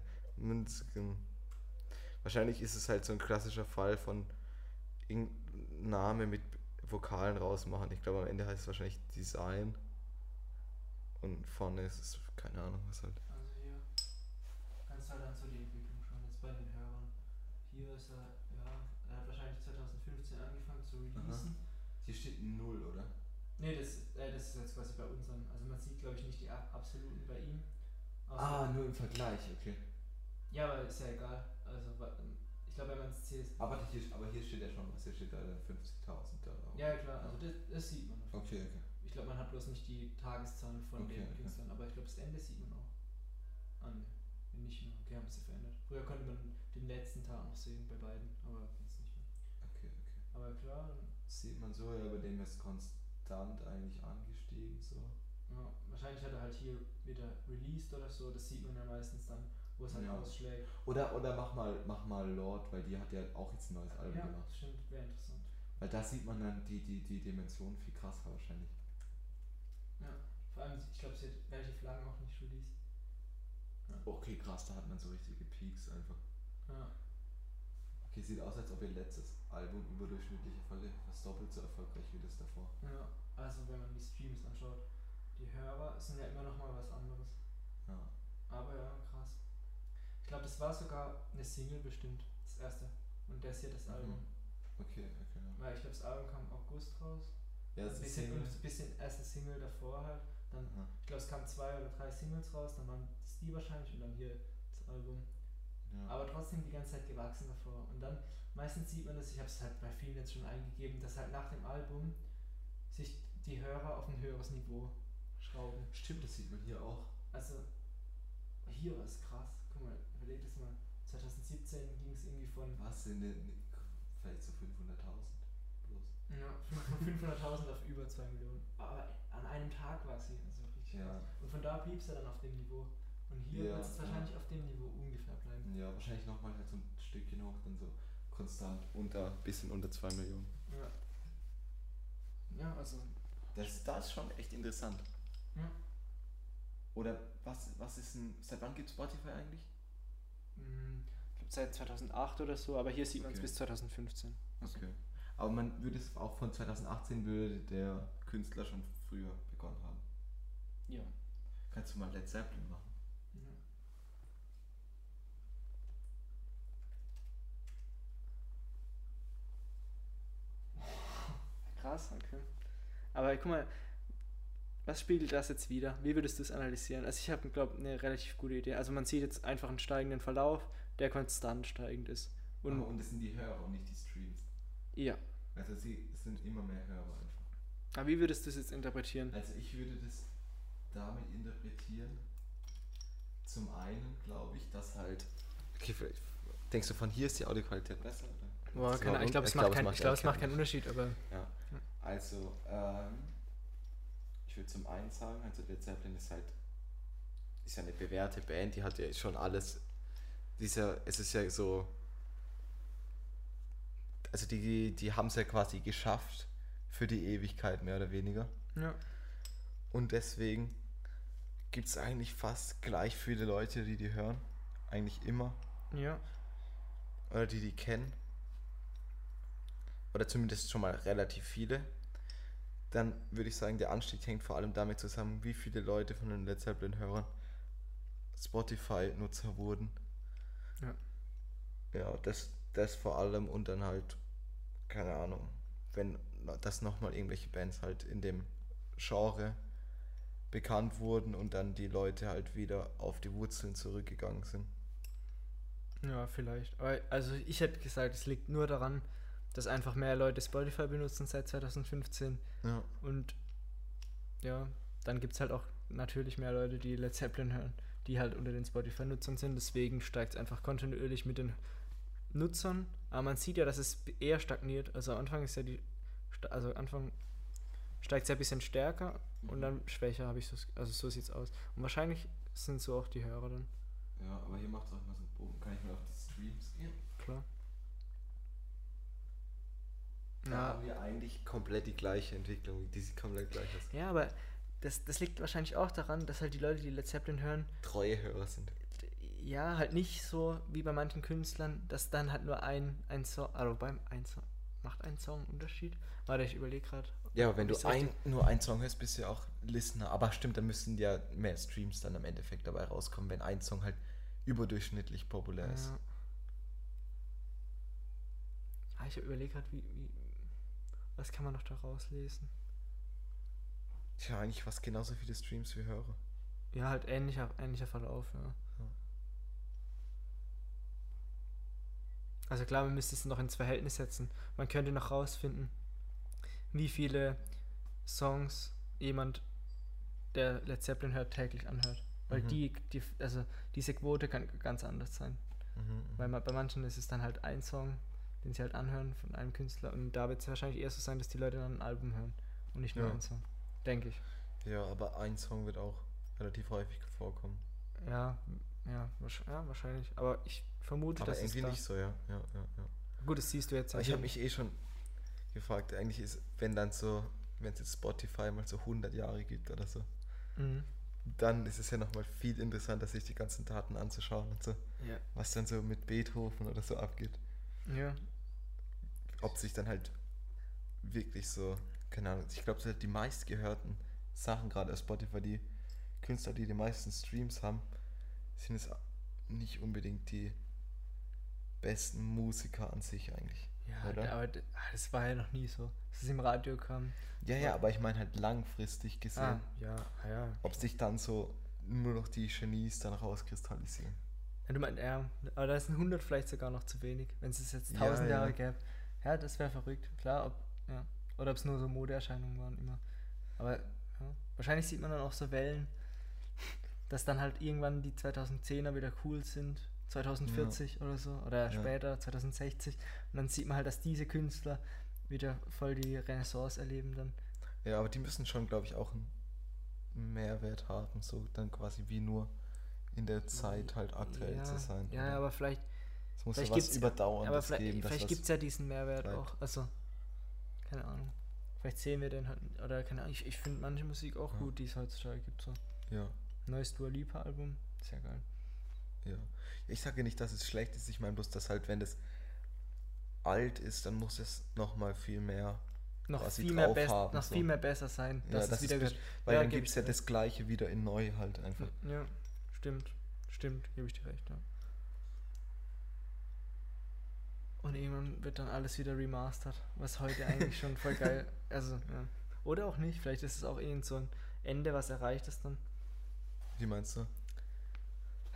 Wahrscheinlich ist es halt so ein klassischer Fall von Name mit Vokalen rausmachen. Ich glaube, am Ende heißt es wahrscheinlich Design. Und vorne ist es, keine Ahnung, was halt. Also hier kannst du halt dann so die Entwicklung schauen, jetzt bei den Hörern. Hier ist er, ja, hat wahrscheinlich 2015 releasen. Hier steht 0, oder? Nee, das, äh, das ist jetzt quasi bei unseren. Also man sieht glaube ich nicht die ab- absoluten bei ihm. Ah, nur im Vergleich, okay. Ja, aber ist ja egal. Also ich glaube, wenn man es zählt. Aber hier, aber hier steht ja schon was. Hier steht da 50.000 da. Ja, klar, also das, das sieht man. Okay, okay. Ich glaube, man hat bloß nicht die Tageszahlen von Okay, den okay. Künstlern, aber ich glaube, das Ende sieht man auch. Ah, ne. Nicht mehr. Okay, haben sie verändert. Früher konnte man den letzten Tag noch sehen bei beiden, aber jetzt nicht mehr. Okay, klar, Sieht man so, ja, bei dem ist konstant eigentlich angestiegen, so. ja, wahrscheinlich hat er halt hier wieder released oder so, das sieht man ja meistens dann, wo es halt Ja. ausschlägt. Oder, oder mach mal, mach mal Lord, weil die hat ja auch jetzt ein neues Album Ja, gemacht. stimmt, wäre interessant. Weil da sieht man dann die, die, die Dimension viel krasser wahrscheinlich. Ja, vor allem, ich glaube, sie hat relativ lange auch nicht released. Okay, krass, da hat man so richtige Peaks einfach. Ja, Okay, sieht aus, als ob ihr letztes Album überdurchschnittlich fast doppelt so erfolgreich wie das davor. ja, also wenn man die Streams anschaut, die Hörer sind ja immer noch mal was anderes. Ja. Aber ja, krass. Ich glaube, das war sogar eine Single bestimmt, das erste. Und das hier das Mhm. Album. Okay, okay. Weil ich glaube, das Album kam im August raus. Ja, das ist Single. ein bisschen erste Single davor halt. Dann, Aha. ich glaube, es kamen zwei oder drei Singles raus, dann waren es die wahrscheinlich und dann hier das Album. Ja. Aber trotzdem die ganze Zeit gewachsen davor. Und dann, meistens sieht man das, ich habe es halt bei vielen jetzt schon eingegeben, dass halt nach dem Album sich die Hörer auf ein höheres Niveau schrauben. Stimmt, das sieht man hier auch. Also hier war es krass. Guck mal, überleg das mal. 2017 ging es irgendwie von Was sind denn vielleicht so 500.000 bloß? ja, von 500.000 auf über 2 Millionen. Aber an einem Tag war sie, also richtig Ja. krass. Und von da blieb es ja dann auf dem Niveau. Und hier Ja, wird es ja. wahrscheinlich auf dem Niveau ungefähr bleiben. Ja, wahrscheinlich nochmal halt so ein Stückchen hoch, dann so konstant unter, bisschen unter 2 Millionen. Ja. Ja, also. Das, das ist schon echt interessant. Ja. Oder was, was ist ein, seit wann gibt Spotify eigentlich? mh, Ich glaube seit 2008 oder so, aber hier sieht man es Okay. bis 2015. Okay. Aber man würde es auch von 2018 würde der Künstler schon früher begonnen haben. Ja. Kannst du mal Led Zeppelin machen? Krass, okay. Aber guck mal, was spiegelt das jetzt wieder? Wie würdest du es analysieren? Also ich habe, glaube eine relativ gute Idee. Also man sieht jetzt einfach einen steigenden Verlauf, der konstant steigend ist. Und, Und und das sind die Hörer und nicht die Streams. ja. Also sie sind immer mehr Hörer einfach. Aber wie würdest du es jetzt interpretieren? Also ich würde das damit interpretieren. Zum einen glaube ich, dass halt. Okay, vielleicht- denkst du von hier ist die Audioqualität besser? Oder? Boah, keine, ich glaube, es, glaub, ich es macht keinen keinen Unterschied, aber Ja. Also, ähm, ich würde zum einen sagen, also Led Zeppelin ist halt ist ja eine bewährte Band, die hat ja schon alles. Dieser, es ist ja so. Also die, die haben es ja quasi geschafft für die Ewigkeit, mehr oder weniger. ja. Und deswegen gibt es eigentlich fast gleich viele Leute, die die hören. Eigentlich immer. Ja. Oder die die kennen. Oder zumindest schon mal relativ viele. Dann würde ich sagen, der Anstieg hängt vor allem damit zusammen, wie viele Leute von den Led Zeppelin-Hörern Spotify-Nutzer wurden. Ja. Ja, das, das vor allem und dann halt, keine Ahnung, wenn das nochmal irgendwelche Bands halt in dem Genre bekannt wurden und dann die Leute halt wieder auf die Wurzeln zurückgegangen sind. Ja, vielleicht. Aber also ich hätte gesagt, es liegt nur daran, dass einfach mehr Leute Spotify benutzen seit 2015 Ja. und ja, dann gibt es halt auch natürlich mehr Leute, die Led Zeppelin hören, die halt unter den Spotify-Nutzern sind. Deswegen steigt es einfach kontinuierlich mit den Nutzern. Aber man sieht ja, dass es eher stagniert. Also am Anfang ist ja die, also Anfang steigt es ja ein bisschen stärker und dann schwächer, habe ich so, also so sieht es aus. Und wahrscheinlich sind so auch die Hörer dann, Ja, aber hier macht es auch mal so einen Bogen. Kann ich mal auf die Streams gehen? klar. Da Ja, haben wir eigentlich komplett die gleiche Entwicklung, die sieht komplett gleich aus. Ja, aber das, das liegt wahrscheinlich auch daran, dass halt die Leute, die Led Zeppelin hören, Treue Hörer sind. ja, halt nicht so wie bei manchen Künstlern, dass dann halt nur ein, ein Song, also beim ein Song, macht ein Song einen Unterschied? Warte, ich überlege gerade. Ja, aber wenn du ein, nur einen Song hörst, bist du ja auch Listener. Aber stimmt, dann müssten ja mehr Streams dann im Endeffekt dabei rauskommen, wenn ein Song halt überdurchschnittlich populär ist. Ja. Ah, ich überlege gerade, wie, wie, was kann man noch da rauslesen? Tja, eigentlich fast genauso viele Streams wie Hörer. Ja, halt ähnlicher, ähnlicher Verlauf, ja. Ja. Also klar, man müsste es noch ins Verhältnis setzen. Man könnte noch rausfinden, wie viele Songs jemand, der Led Zeppelin hört, täglich anhört. Weil Mhm. die, die, also diese Quote kann ganz anders sein. Mhm, Weil ma- bei manchen ist es dann halt ein Song, den sie halt anhören von einem Künstler. Und da wird es wahrscheinlich eher so sein, dass die Leute dann ein Album hören und nicht nur Ja. einen Song. Denke ich. Ja, aber ein Song wird auch relativ häufig vorkommen. Ja, ja, ja wahrscheinlich. Aber ich vermute, Aber dass es irgendwie da nicht so, ja. ja, ja, ja. Gut, das siehst du jetzt. Ich habe hier. mich eh schon gefragt, eigentlich ist, wenn dann so, wenn es jetzt Spotify mal so 100 Jahre gibt oder so, Mhm. dann ist es ja nochmal viel interessanter, sich die ganzen Daten anzuschauen und so, Ja. was dann so mit Beethoven oder so abgeht. Ja. Ob sich dann halt wirklich so, keine Ahnung, ich glaube, so die meistgehörten Sachen gerade auf Spotify, die Künstler, die die meisten Streams haben, sind es nicht unbedingt die besten Musiker an sich eigentlich. Ja, Oder? aber ah, das war ja noch nie so. Dass es im Radio kam. Ja, ja, aber ich meine halt langfristig gesehen. Ah, ja, ah, ja. ob sich dann so nur noch die Genies dann rauskristallisieren. ja. Du meinst, ja, aber da sind 100 vielleicht sogar noch zu wenig, wenn es jetzt Ja, 1000 Jahre ja. gäbe. Ja, das wäre verrückt. Klar, ob, ja. Oder ob es nur so Modeerscheinungen waren immer. Aber ja. wahrscheinlich sieht man dann auch so Wellen, dass dann halt irgendwann die 2010er wieder cool sind. 2040 oder so. Oder Ja. später, 2060. Und dann sieht man halt, dass diese Künstler wieder voll die Renaissance erleben dann. Ja, aber die müssen schon, glaube ich, auch einen Mehrwert haben, so dann quasi wie nur in der Zeit halt aktuell ja, zu sein. Ja, oder? aber vielleicht, es muss vielleicht ja was Überdauerndes aber vielleicht, geben. vielleicht gibt es ja diesen Mehrwert bleibt. auch. Also, keine Ahnung. Vielleicht sehen wir den halt, oder keine Ahnung. Ich, ich finde manche Musik auch Ja. gut, die es heutzutage gibt. So. Ja, Neues Dua Lipa Album, sehr geil. ja. Ich sage nicht, dass es schlecht ist, ich meine bloß, dass halt, wenn das alt ist, dann muss es nochmal viel mehr, Noch, viel mehr, best, haben, noch so. viel mehr besser sein, Ja, das wieder ist weil Ja, dann gibt es ja das Gleiche wieder in neu halt einfach. Ja, stimmt. Stimmt, gebe ich dir recht, ja. Und irgendwann wird dann alles wieder remastert, was heute eigentlich schon voll geil. Also, ja. Oder auch nicht, vielleicht ist es auch irgend so ein Ende, was erreicht ist dann. Wie meinst du?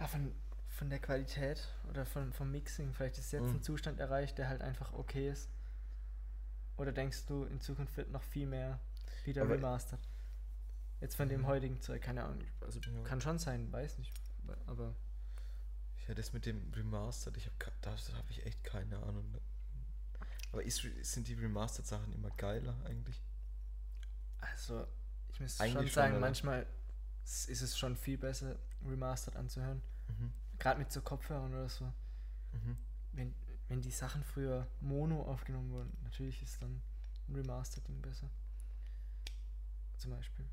Ja, von, von der Qualität oder von, vom Mixing. Vielleicht ist jetzt Mhm. ein Zustand erreicht, der halt einfach okay ist. Oder denkst du, in Zukunft wird noch viel mehr wieder Aber- remastert? Jetzt von dem Mhm. heutigen Zeug, keine Ahnung. Also Ja. kann schon sein, weiß nicht. Aber Ja, das mit dem Remastered, ich habe da habe ich echt keine Ahnung. Aber ist, sind die Remastered-Sachen immer geiler eigentlich? also, ich muss Eigentlich schon schon, sagen, oder? manchmal ist es schon viel besser, remastered anzuhören. Mhm. Gerade mit so Kopfhörern oder so. Mhm. Wenn, wenn die Sachen früher mono aufgenommen wurden, natürlich ist dann ein Remastered-Ding besser. Zum Beispiel.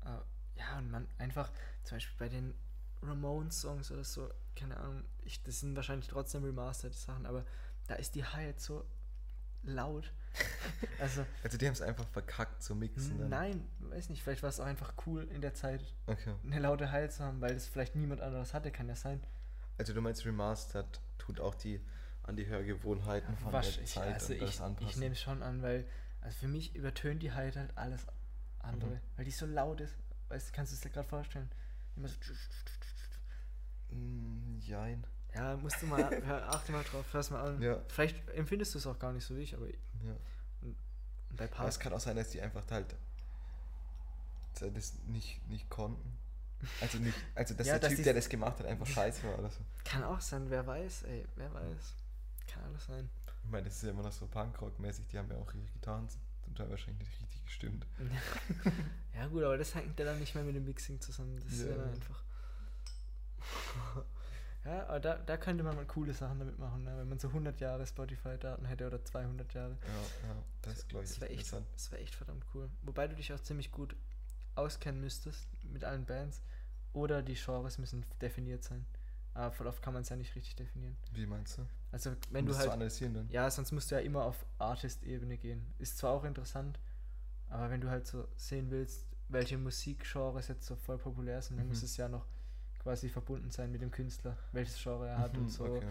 Aber, ja, und man einfach, zum Beispiel bei den Ramones-Songs oder so, keine Ahnung, ich, das sind wahrscheinlich trotzdem remastered Sachen, aber da ist die Hi-Hat so laut. also, Also die haben es einfach verkackt zu mixen. Dann. nein, weiß nicht, vielleicht war es auch einfach cool in der Zeit, Okay. eine laute Hi-Hat zu haben, weil das vielleicht niemand anderes hatte, kann ja sein. Also du meinst Remastered tut auch die an die Hörgewohnheiten von Wasch, der ich, Zeit also und das ich, anpassen. ich nehme es schon an, weil also für mich übertönt die Hi-Hat halt alles andere, Mhm. weil die so laut ist. Weißt du, kannst du es dir gerade vorstellen? Immer so. Mm, jein. Ja, musst du mal, hör, achte mal drauf, hör's mal an. Ja. Vielleicht empfindest du es auch gar nicht so wie ich, aber Ja. bei Aber Paar es kann auch sein, dass die einfach halt das nicht, nicht konnten. Also nicht, also dass Ja, der dass Typ, der das gemacht hat, einfach scheiße war oder so. kann auch sein, wer weiß, ey, wer weiß. Kann alles sein. Ich meine, das ist ja immer noch so Punkrock-mäßig, die haben ja auch ihre Gitarren zum Teil wahrscheinlich nicht richtig gestimmt. ja gut, aber das hängt ja dann nicht mehr mit dem Mixing zusammen. Das ist ja Ja. dann einfach. Ja, aber da, da könnte man mal coole Sachen damit machen, ne? wenn man so 100 Jahre Spotify-Daten hätte oder 200 Jahre. Ja, ja, das ist, glaube ich, Das wäre echt, das wär echt verdammt cool. Wobei du dich auch ziemlich gut auskennen müsstest mit allen Bands. Oder die Genres müssen definiert sein. Aber voll oft kann man es ja nicht richtig definieren. Wie meinst du? Also wenn um du halt. zu analysieren dann? Ja, sonst musst du ja immer auf Artist-Ebene gehen. Ist zwar auch interessant, aber wenn du halt so sehen willst, welche Musikgenres jetzt so voll populär sind, dann Mhm. muss es ja noch quasi verbunden sein mit dem Künstler, welches Genre er hat Mhm, und so. okay.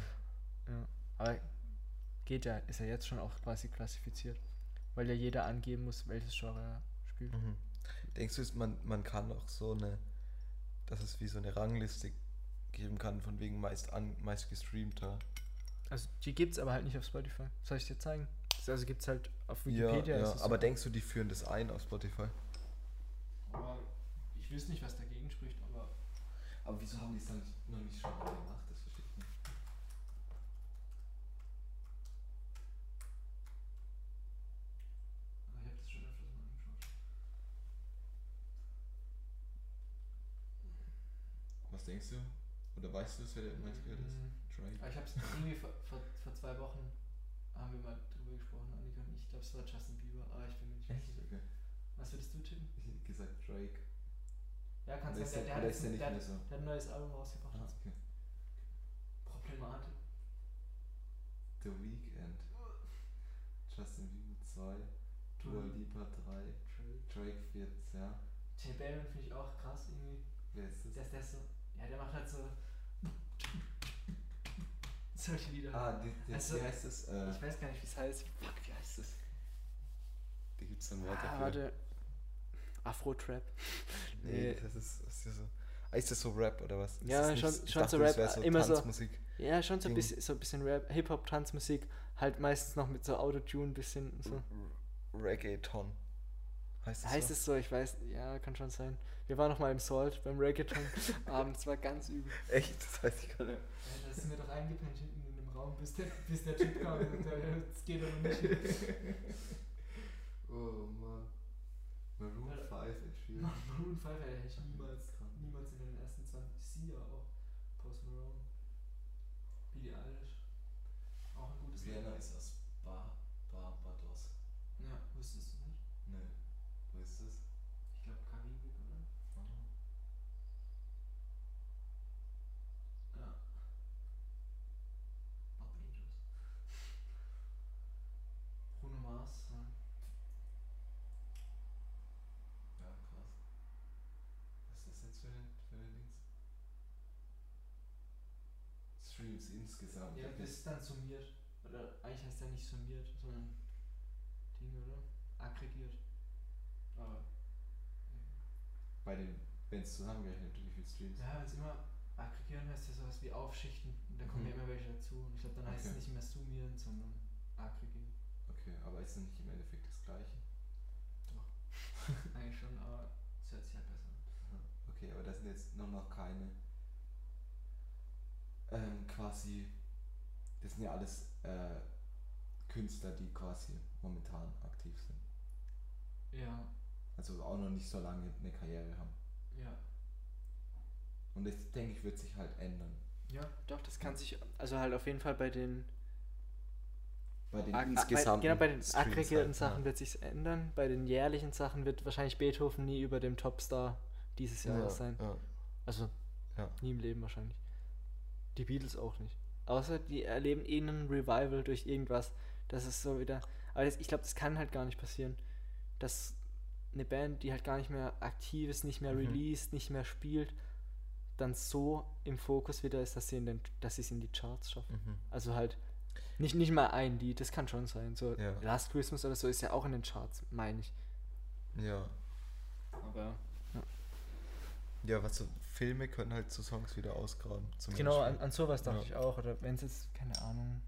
Ja. Aber geht ja, ist ja jetzt schon auch quasi klassifiziert. Weil ja jeder angeben muss, welches Genre er spielt. Mhm. Denkst du, es- man, man kann auch so eine, dass es wie so eine Rangliste geben kann, von wegen meist, an, meist gestreamter? Also die gibt's aber halt nicht auf Spotify. Soll ich dir zeigen? Also gibt's halt auf Ja, Wikipedia. ja es aber so. denkst du, die führen das ein auf Spotify? Aber ich wüsste nicht, was spricht, aber. Aber wieso haben die es dann noch nicht schon mal gemacht? Das verstehe ich nicht. Ich habe das schon öfters mal angeschaut. Was denkst du? Oder weißt du es, wer der meistgehört ist? Drake? Aber ich habe es irgendwie vor, vor, vor zwei Wochen haben wir mal drüber gesprochen, Annika und ich. Ich glaube, es war Justin Bieber, aber ich bin mir nicht sicher. Okay. Was würdest du tippen? Ich hätte gesagt Drake. Ja, kannst du ist der, der, der, der so? der hat ein neues Album rausgebracht. Ah, okay. Problematik. The Weeknd. Justin Bieber 2. Dua Lipa 3. Drake 4, ja. J Balvin finde ich auch krass irgendwie. Wer ist das? Der ist der so. Ja, der macht halt so. Solche Lieder. Ah, die, die, Also, wie heißt das? Äh, ich weiß gar nicht, wie es heißt. fuck, wie heißt das? Da gibt es ein Wort Ah, dafür. warte. Afro-Trap. Nee, Nee. das ist, das ist ja so. Ah, ist das so Rap oder was? Ist Ja, das nicht- schon- schon dachte, so Rap, so immer so- Tanzmusik. Ja, schon so ein bisschen, so ein bisschen Rap, Hip-Hop, Tanzmusik, halt meistens noch mit so Autotune ein bisschen so. Reggaeton. Heißt es Heißt so? es so? Ich weiß, ja, kann schon sein. Wir waren noch mal im Salt beim Reggaeton abends, war ganz übel. Echt? Das weiß ich gar nicht. Ja, da sind wir doch eingepennt hinten in dem Raum, bis der, bis der Typ kam und das geht doch nicht. Oh Mann. Maroon Alter. 5 Ed Sheeran. Maroon 5 hätte ich niemals, niemals in den ersten 20. Sie ja auch. Post Malone. Billie Eilish. Auch ein gutes Vienna ist aus Bar Barbados. Ja, wusstest du nicht? Nö. Wo ist das? Ich glaube Karibik, oder? Ja. Barbados. Bruno Mars. Ja. Ja, krass. Was ist das jetzt für ein, für ein Dings? Streams insgesamt. Ja, das ist dann summiert. Oder eigentlich heißt der nicht summiert, sondern Ding, oder? Aggregiert. Aber. Bei den Bands zusammengerechnet, wie viele Streams? Ja, wenn es immer aggregieren heißt ja sowas wie aufschichten. Und da kommen Mhm. ja immer welche dazu. Und ich glaube, dann heißt es Okay. nicht mehr summieren, sondern aggregieren. Okay, aber ist nicht im Endeffekt das gleiche? Eigentlich schon, aber es hört sich halt besser an. Okay, aber das sind jetzt nur noch keine ähm, quasi, das sind ja alles äh, Künstler, die quasi momentan aktiv sind. Ja, Also auch noch nicht so lange eine Karriere haben. ja. Und das denke ich wird sich halt ändern. Ja, doch, das kann sich, also halt auf jeden Fall bei den, Bei den Ag- bei, genau, bei den Streams aggregierten halt, Sachen ja. wird sich ändern. Bei den jährlichen Sachen wird wahrscheinlich Beethoven nie über dem Topstar dieses Jahres ja, sein. Ja. Also Ja. nie im Leben wahrscheinlich. Die Beatles auch nicht. Außer die erleben eh einen Revival durch irgendwas. Das ist so wieder. Aber das, ich glaube, das kann halt gar nicht passieren. Dass eine Band, die halt gar nicht mehr aktiv ist, nicht mehr Mhm. released, nicht mehr spielt, dann so im Fokus wieder ist, dass sie in den, dass sie es in die Charts schaffen. Mhm. Also halt nicht, nicht mal ein Lied, das kann schon sein. So Ja. Last Christmas oder so ist ja auch in den Charts, meine ich. Ja. Aber Ja, was so Filme können halt so Songs wieder ausgraben. Genau, an, an sowas dachte Ja. ich auch. Oder wenn es jetzt, keine Ahnung,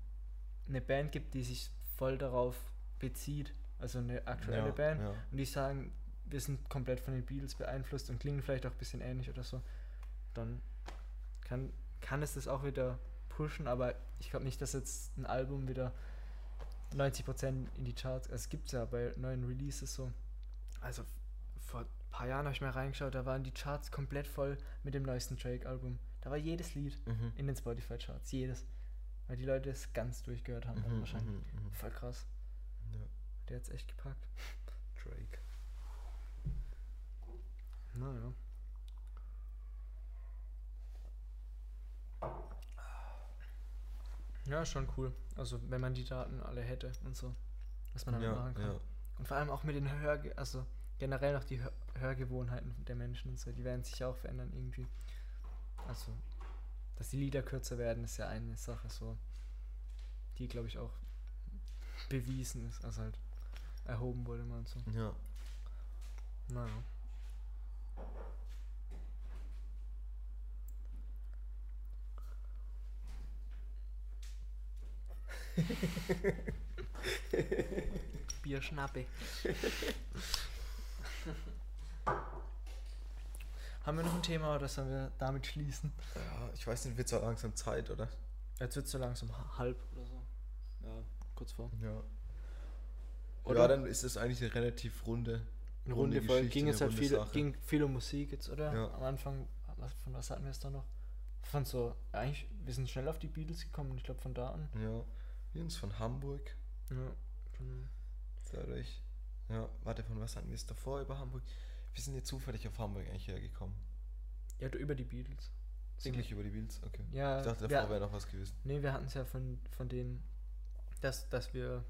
eine Band gibt, die sich voll darauf bezieht, also eine aktuelle ja, Band, Ja. und die sagen, wir sind komplett von den Beatles beeinflusst und klingen vielleicht auch ein bisschen ähnlich oder so, dann kann, kann es das auch wieder pushen, aber ich glaube nicht, dass jetzt ein Album wieder 90% in die Charts, also es gibt ja bei neuen Releases so. Also vor paar Jahren habe ich mal reingeschaut, da waren die Charts komplett voll mit dem neuesten Drake-Album. Da war jedes Lied Mhm. in den Spotify-Charts, jedes. Weil die Leute es ganz durchgehört haben, Mhm, wahrscheinlich. mhm, mhm. Voll krass. Ja. Der hat's echt gepackt. Drake. Naja. Ja, schon cool. Also wenn man die Daten alle hätte und so. Was man damit Ja, machen kann. ja. Und vor allem auch mit den Hör... Also generell noch die Hör Hörgewohnheiten der Menschen und so. Die werden sich ja auch verändern irgendwie. Also, dass die Lieder kürzer werden, ist ja eine Sache so. Die, glaube ich, auch bewiesen ist. Also halt erhoben wurde mal und so. Ja. Naja. Bierschnappe. Haben wir noch ein Thema oder sollen wir damit schließen? ja. Ich weiß nicht, wird so langsam Zeit, oder? Jetzt wird es so langsam ha- halb oder so. Ja, kurz vor. Ja. Oder? Ja, dann ist es eigentlich eine relativ runde. Eine Runde voll. Geschichte, Ging jetzt halt runde viel, Sache. ging viel um Musik jetzt, oder? Ja. Am Anfang, was, von was hatten wir es da noch? Von so, eigentlich, wir sind schnell auf die Beatles gekommen, ich glaube von da an. Ja. Wir uns von Hamburg. Ja. Dadurch. Ja, warte, von was hatten wir es davor über Hamburg? Wir sind jetzt zufällig auf Hamburg eigentlich hergekommen. Ja, du- über die Beatles. Wirklich über die Beatles? Okay. Ja, ich dachte, ja. davor wäre noch was gewesen. Nee, wir hatten es ja von, von denen, dass, dass wir,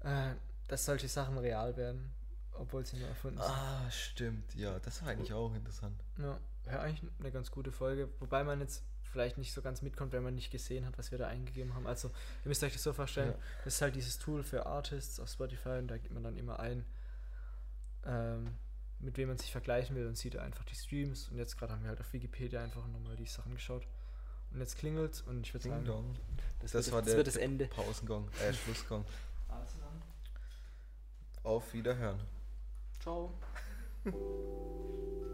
äh, dass solche Sachen real werden, obwohl sie nur erfunden sind. Ah, stimmt. Ja, das war eigentlich auch interessant. Ja, ja, eigentlich eine ganz gute Folge, wobei man jetzt vielleicht nicht so ganz mitkommt, wenn man nicht gesehen hat, was wir da eingegeben haben. Also, ihr müsst euch das so vorstellen, Ja. das ist halt dieses Tool für Artists auf Spotify und da gibt man dann immer ein, ähm, mit wem man sich vergleichen will und sieht einfach die Streams. Und jetzt gerade haben wir halt auf Wikipedia einfach nochmal die Sachen geschaut. Und jetzt klingelt und ich würde sagen, dong. das, Das wird, war das der wird das Ende. Pausengong, äh, Schlussgong. Also dann, Auf Wiederhören. Ciao.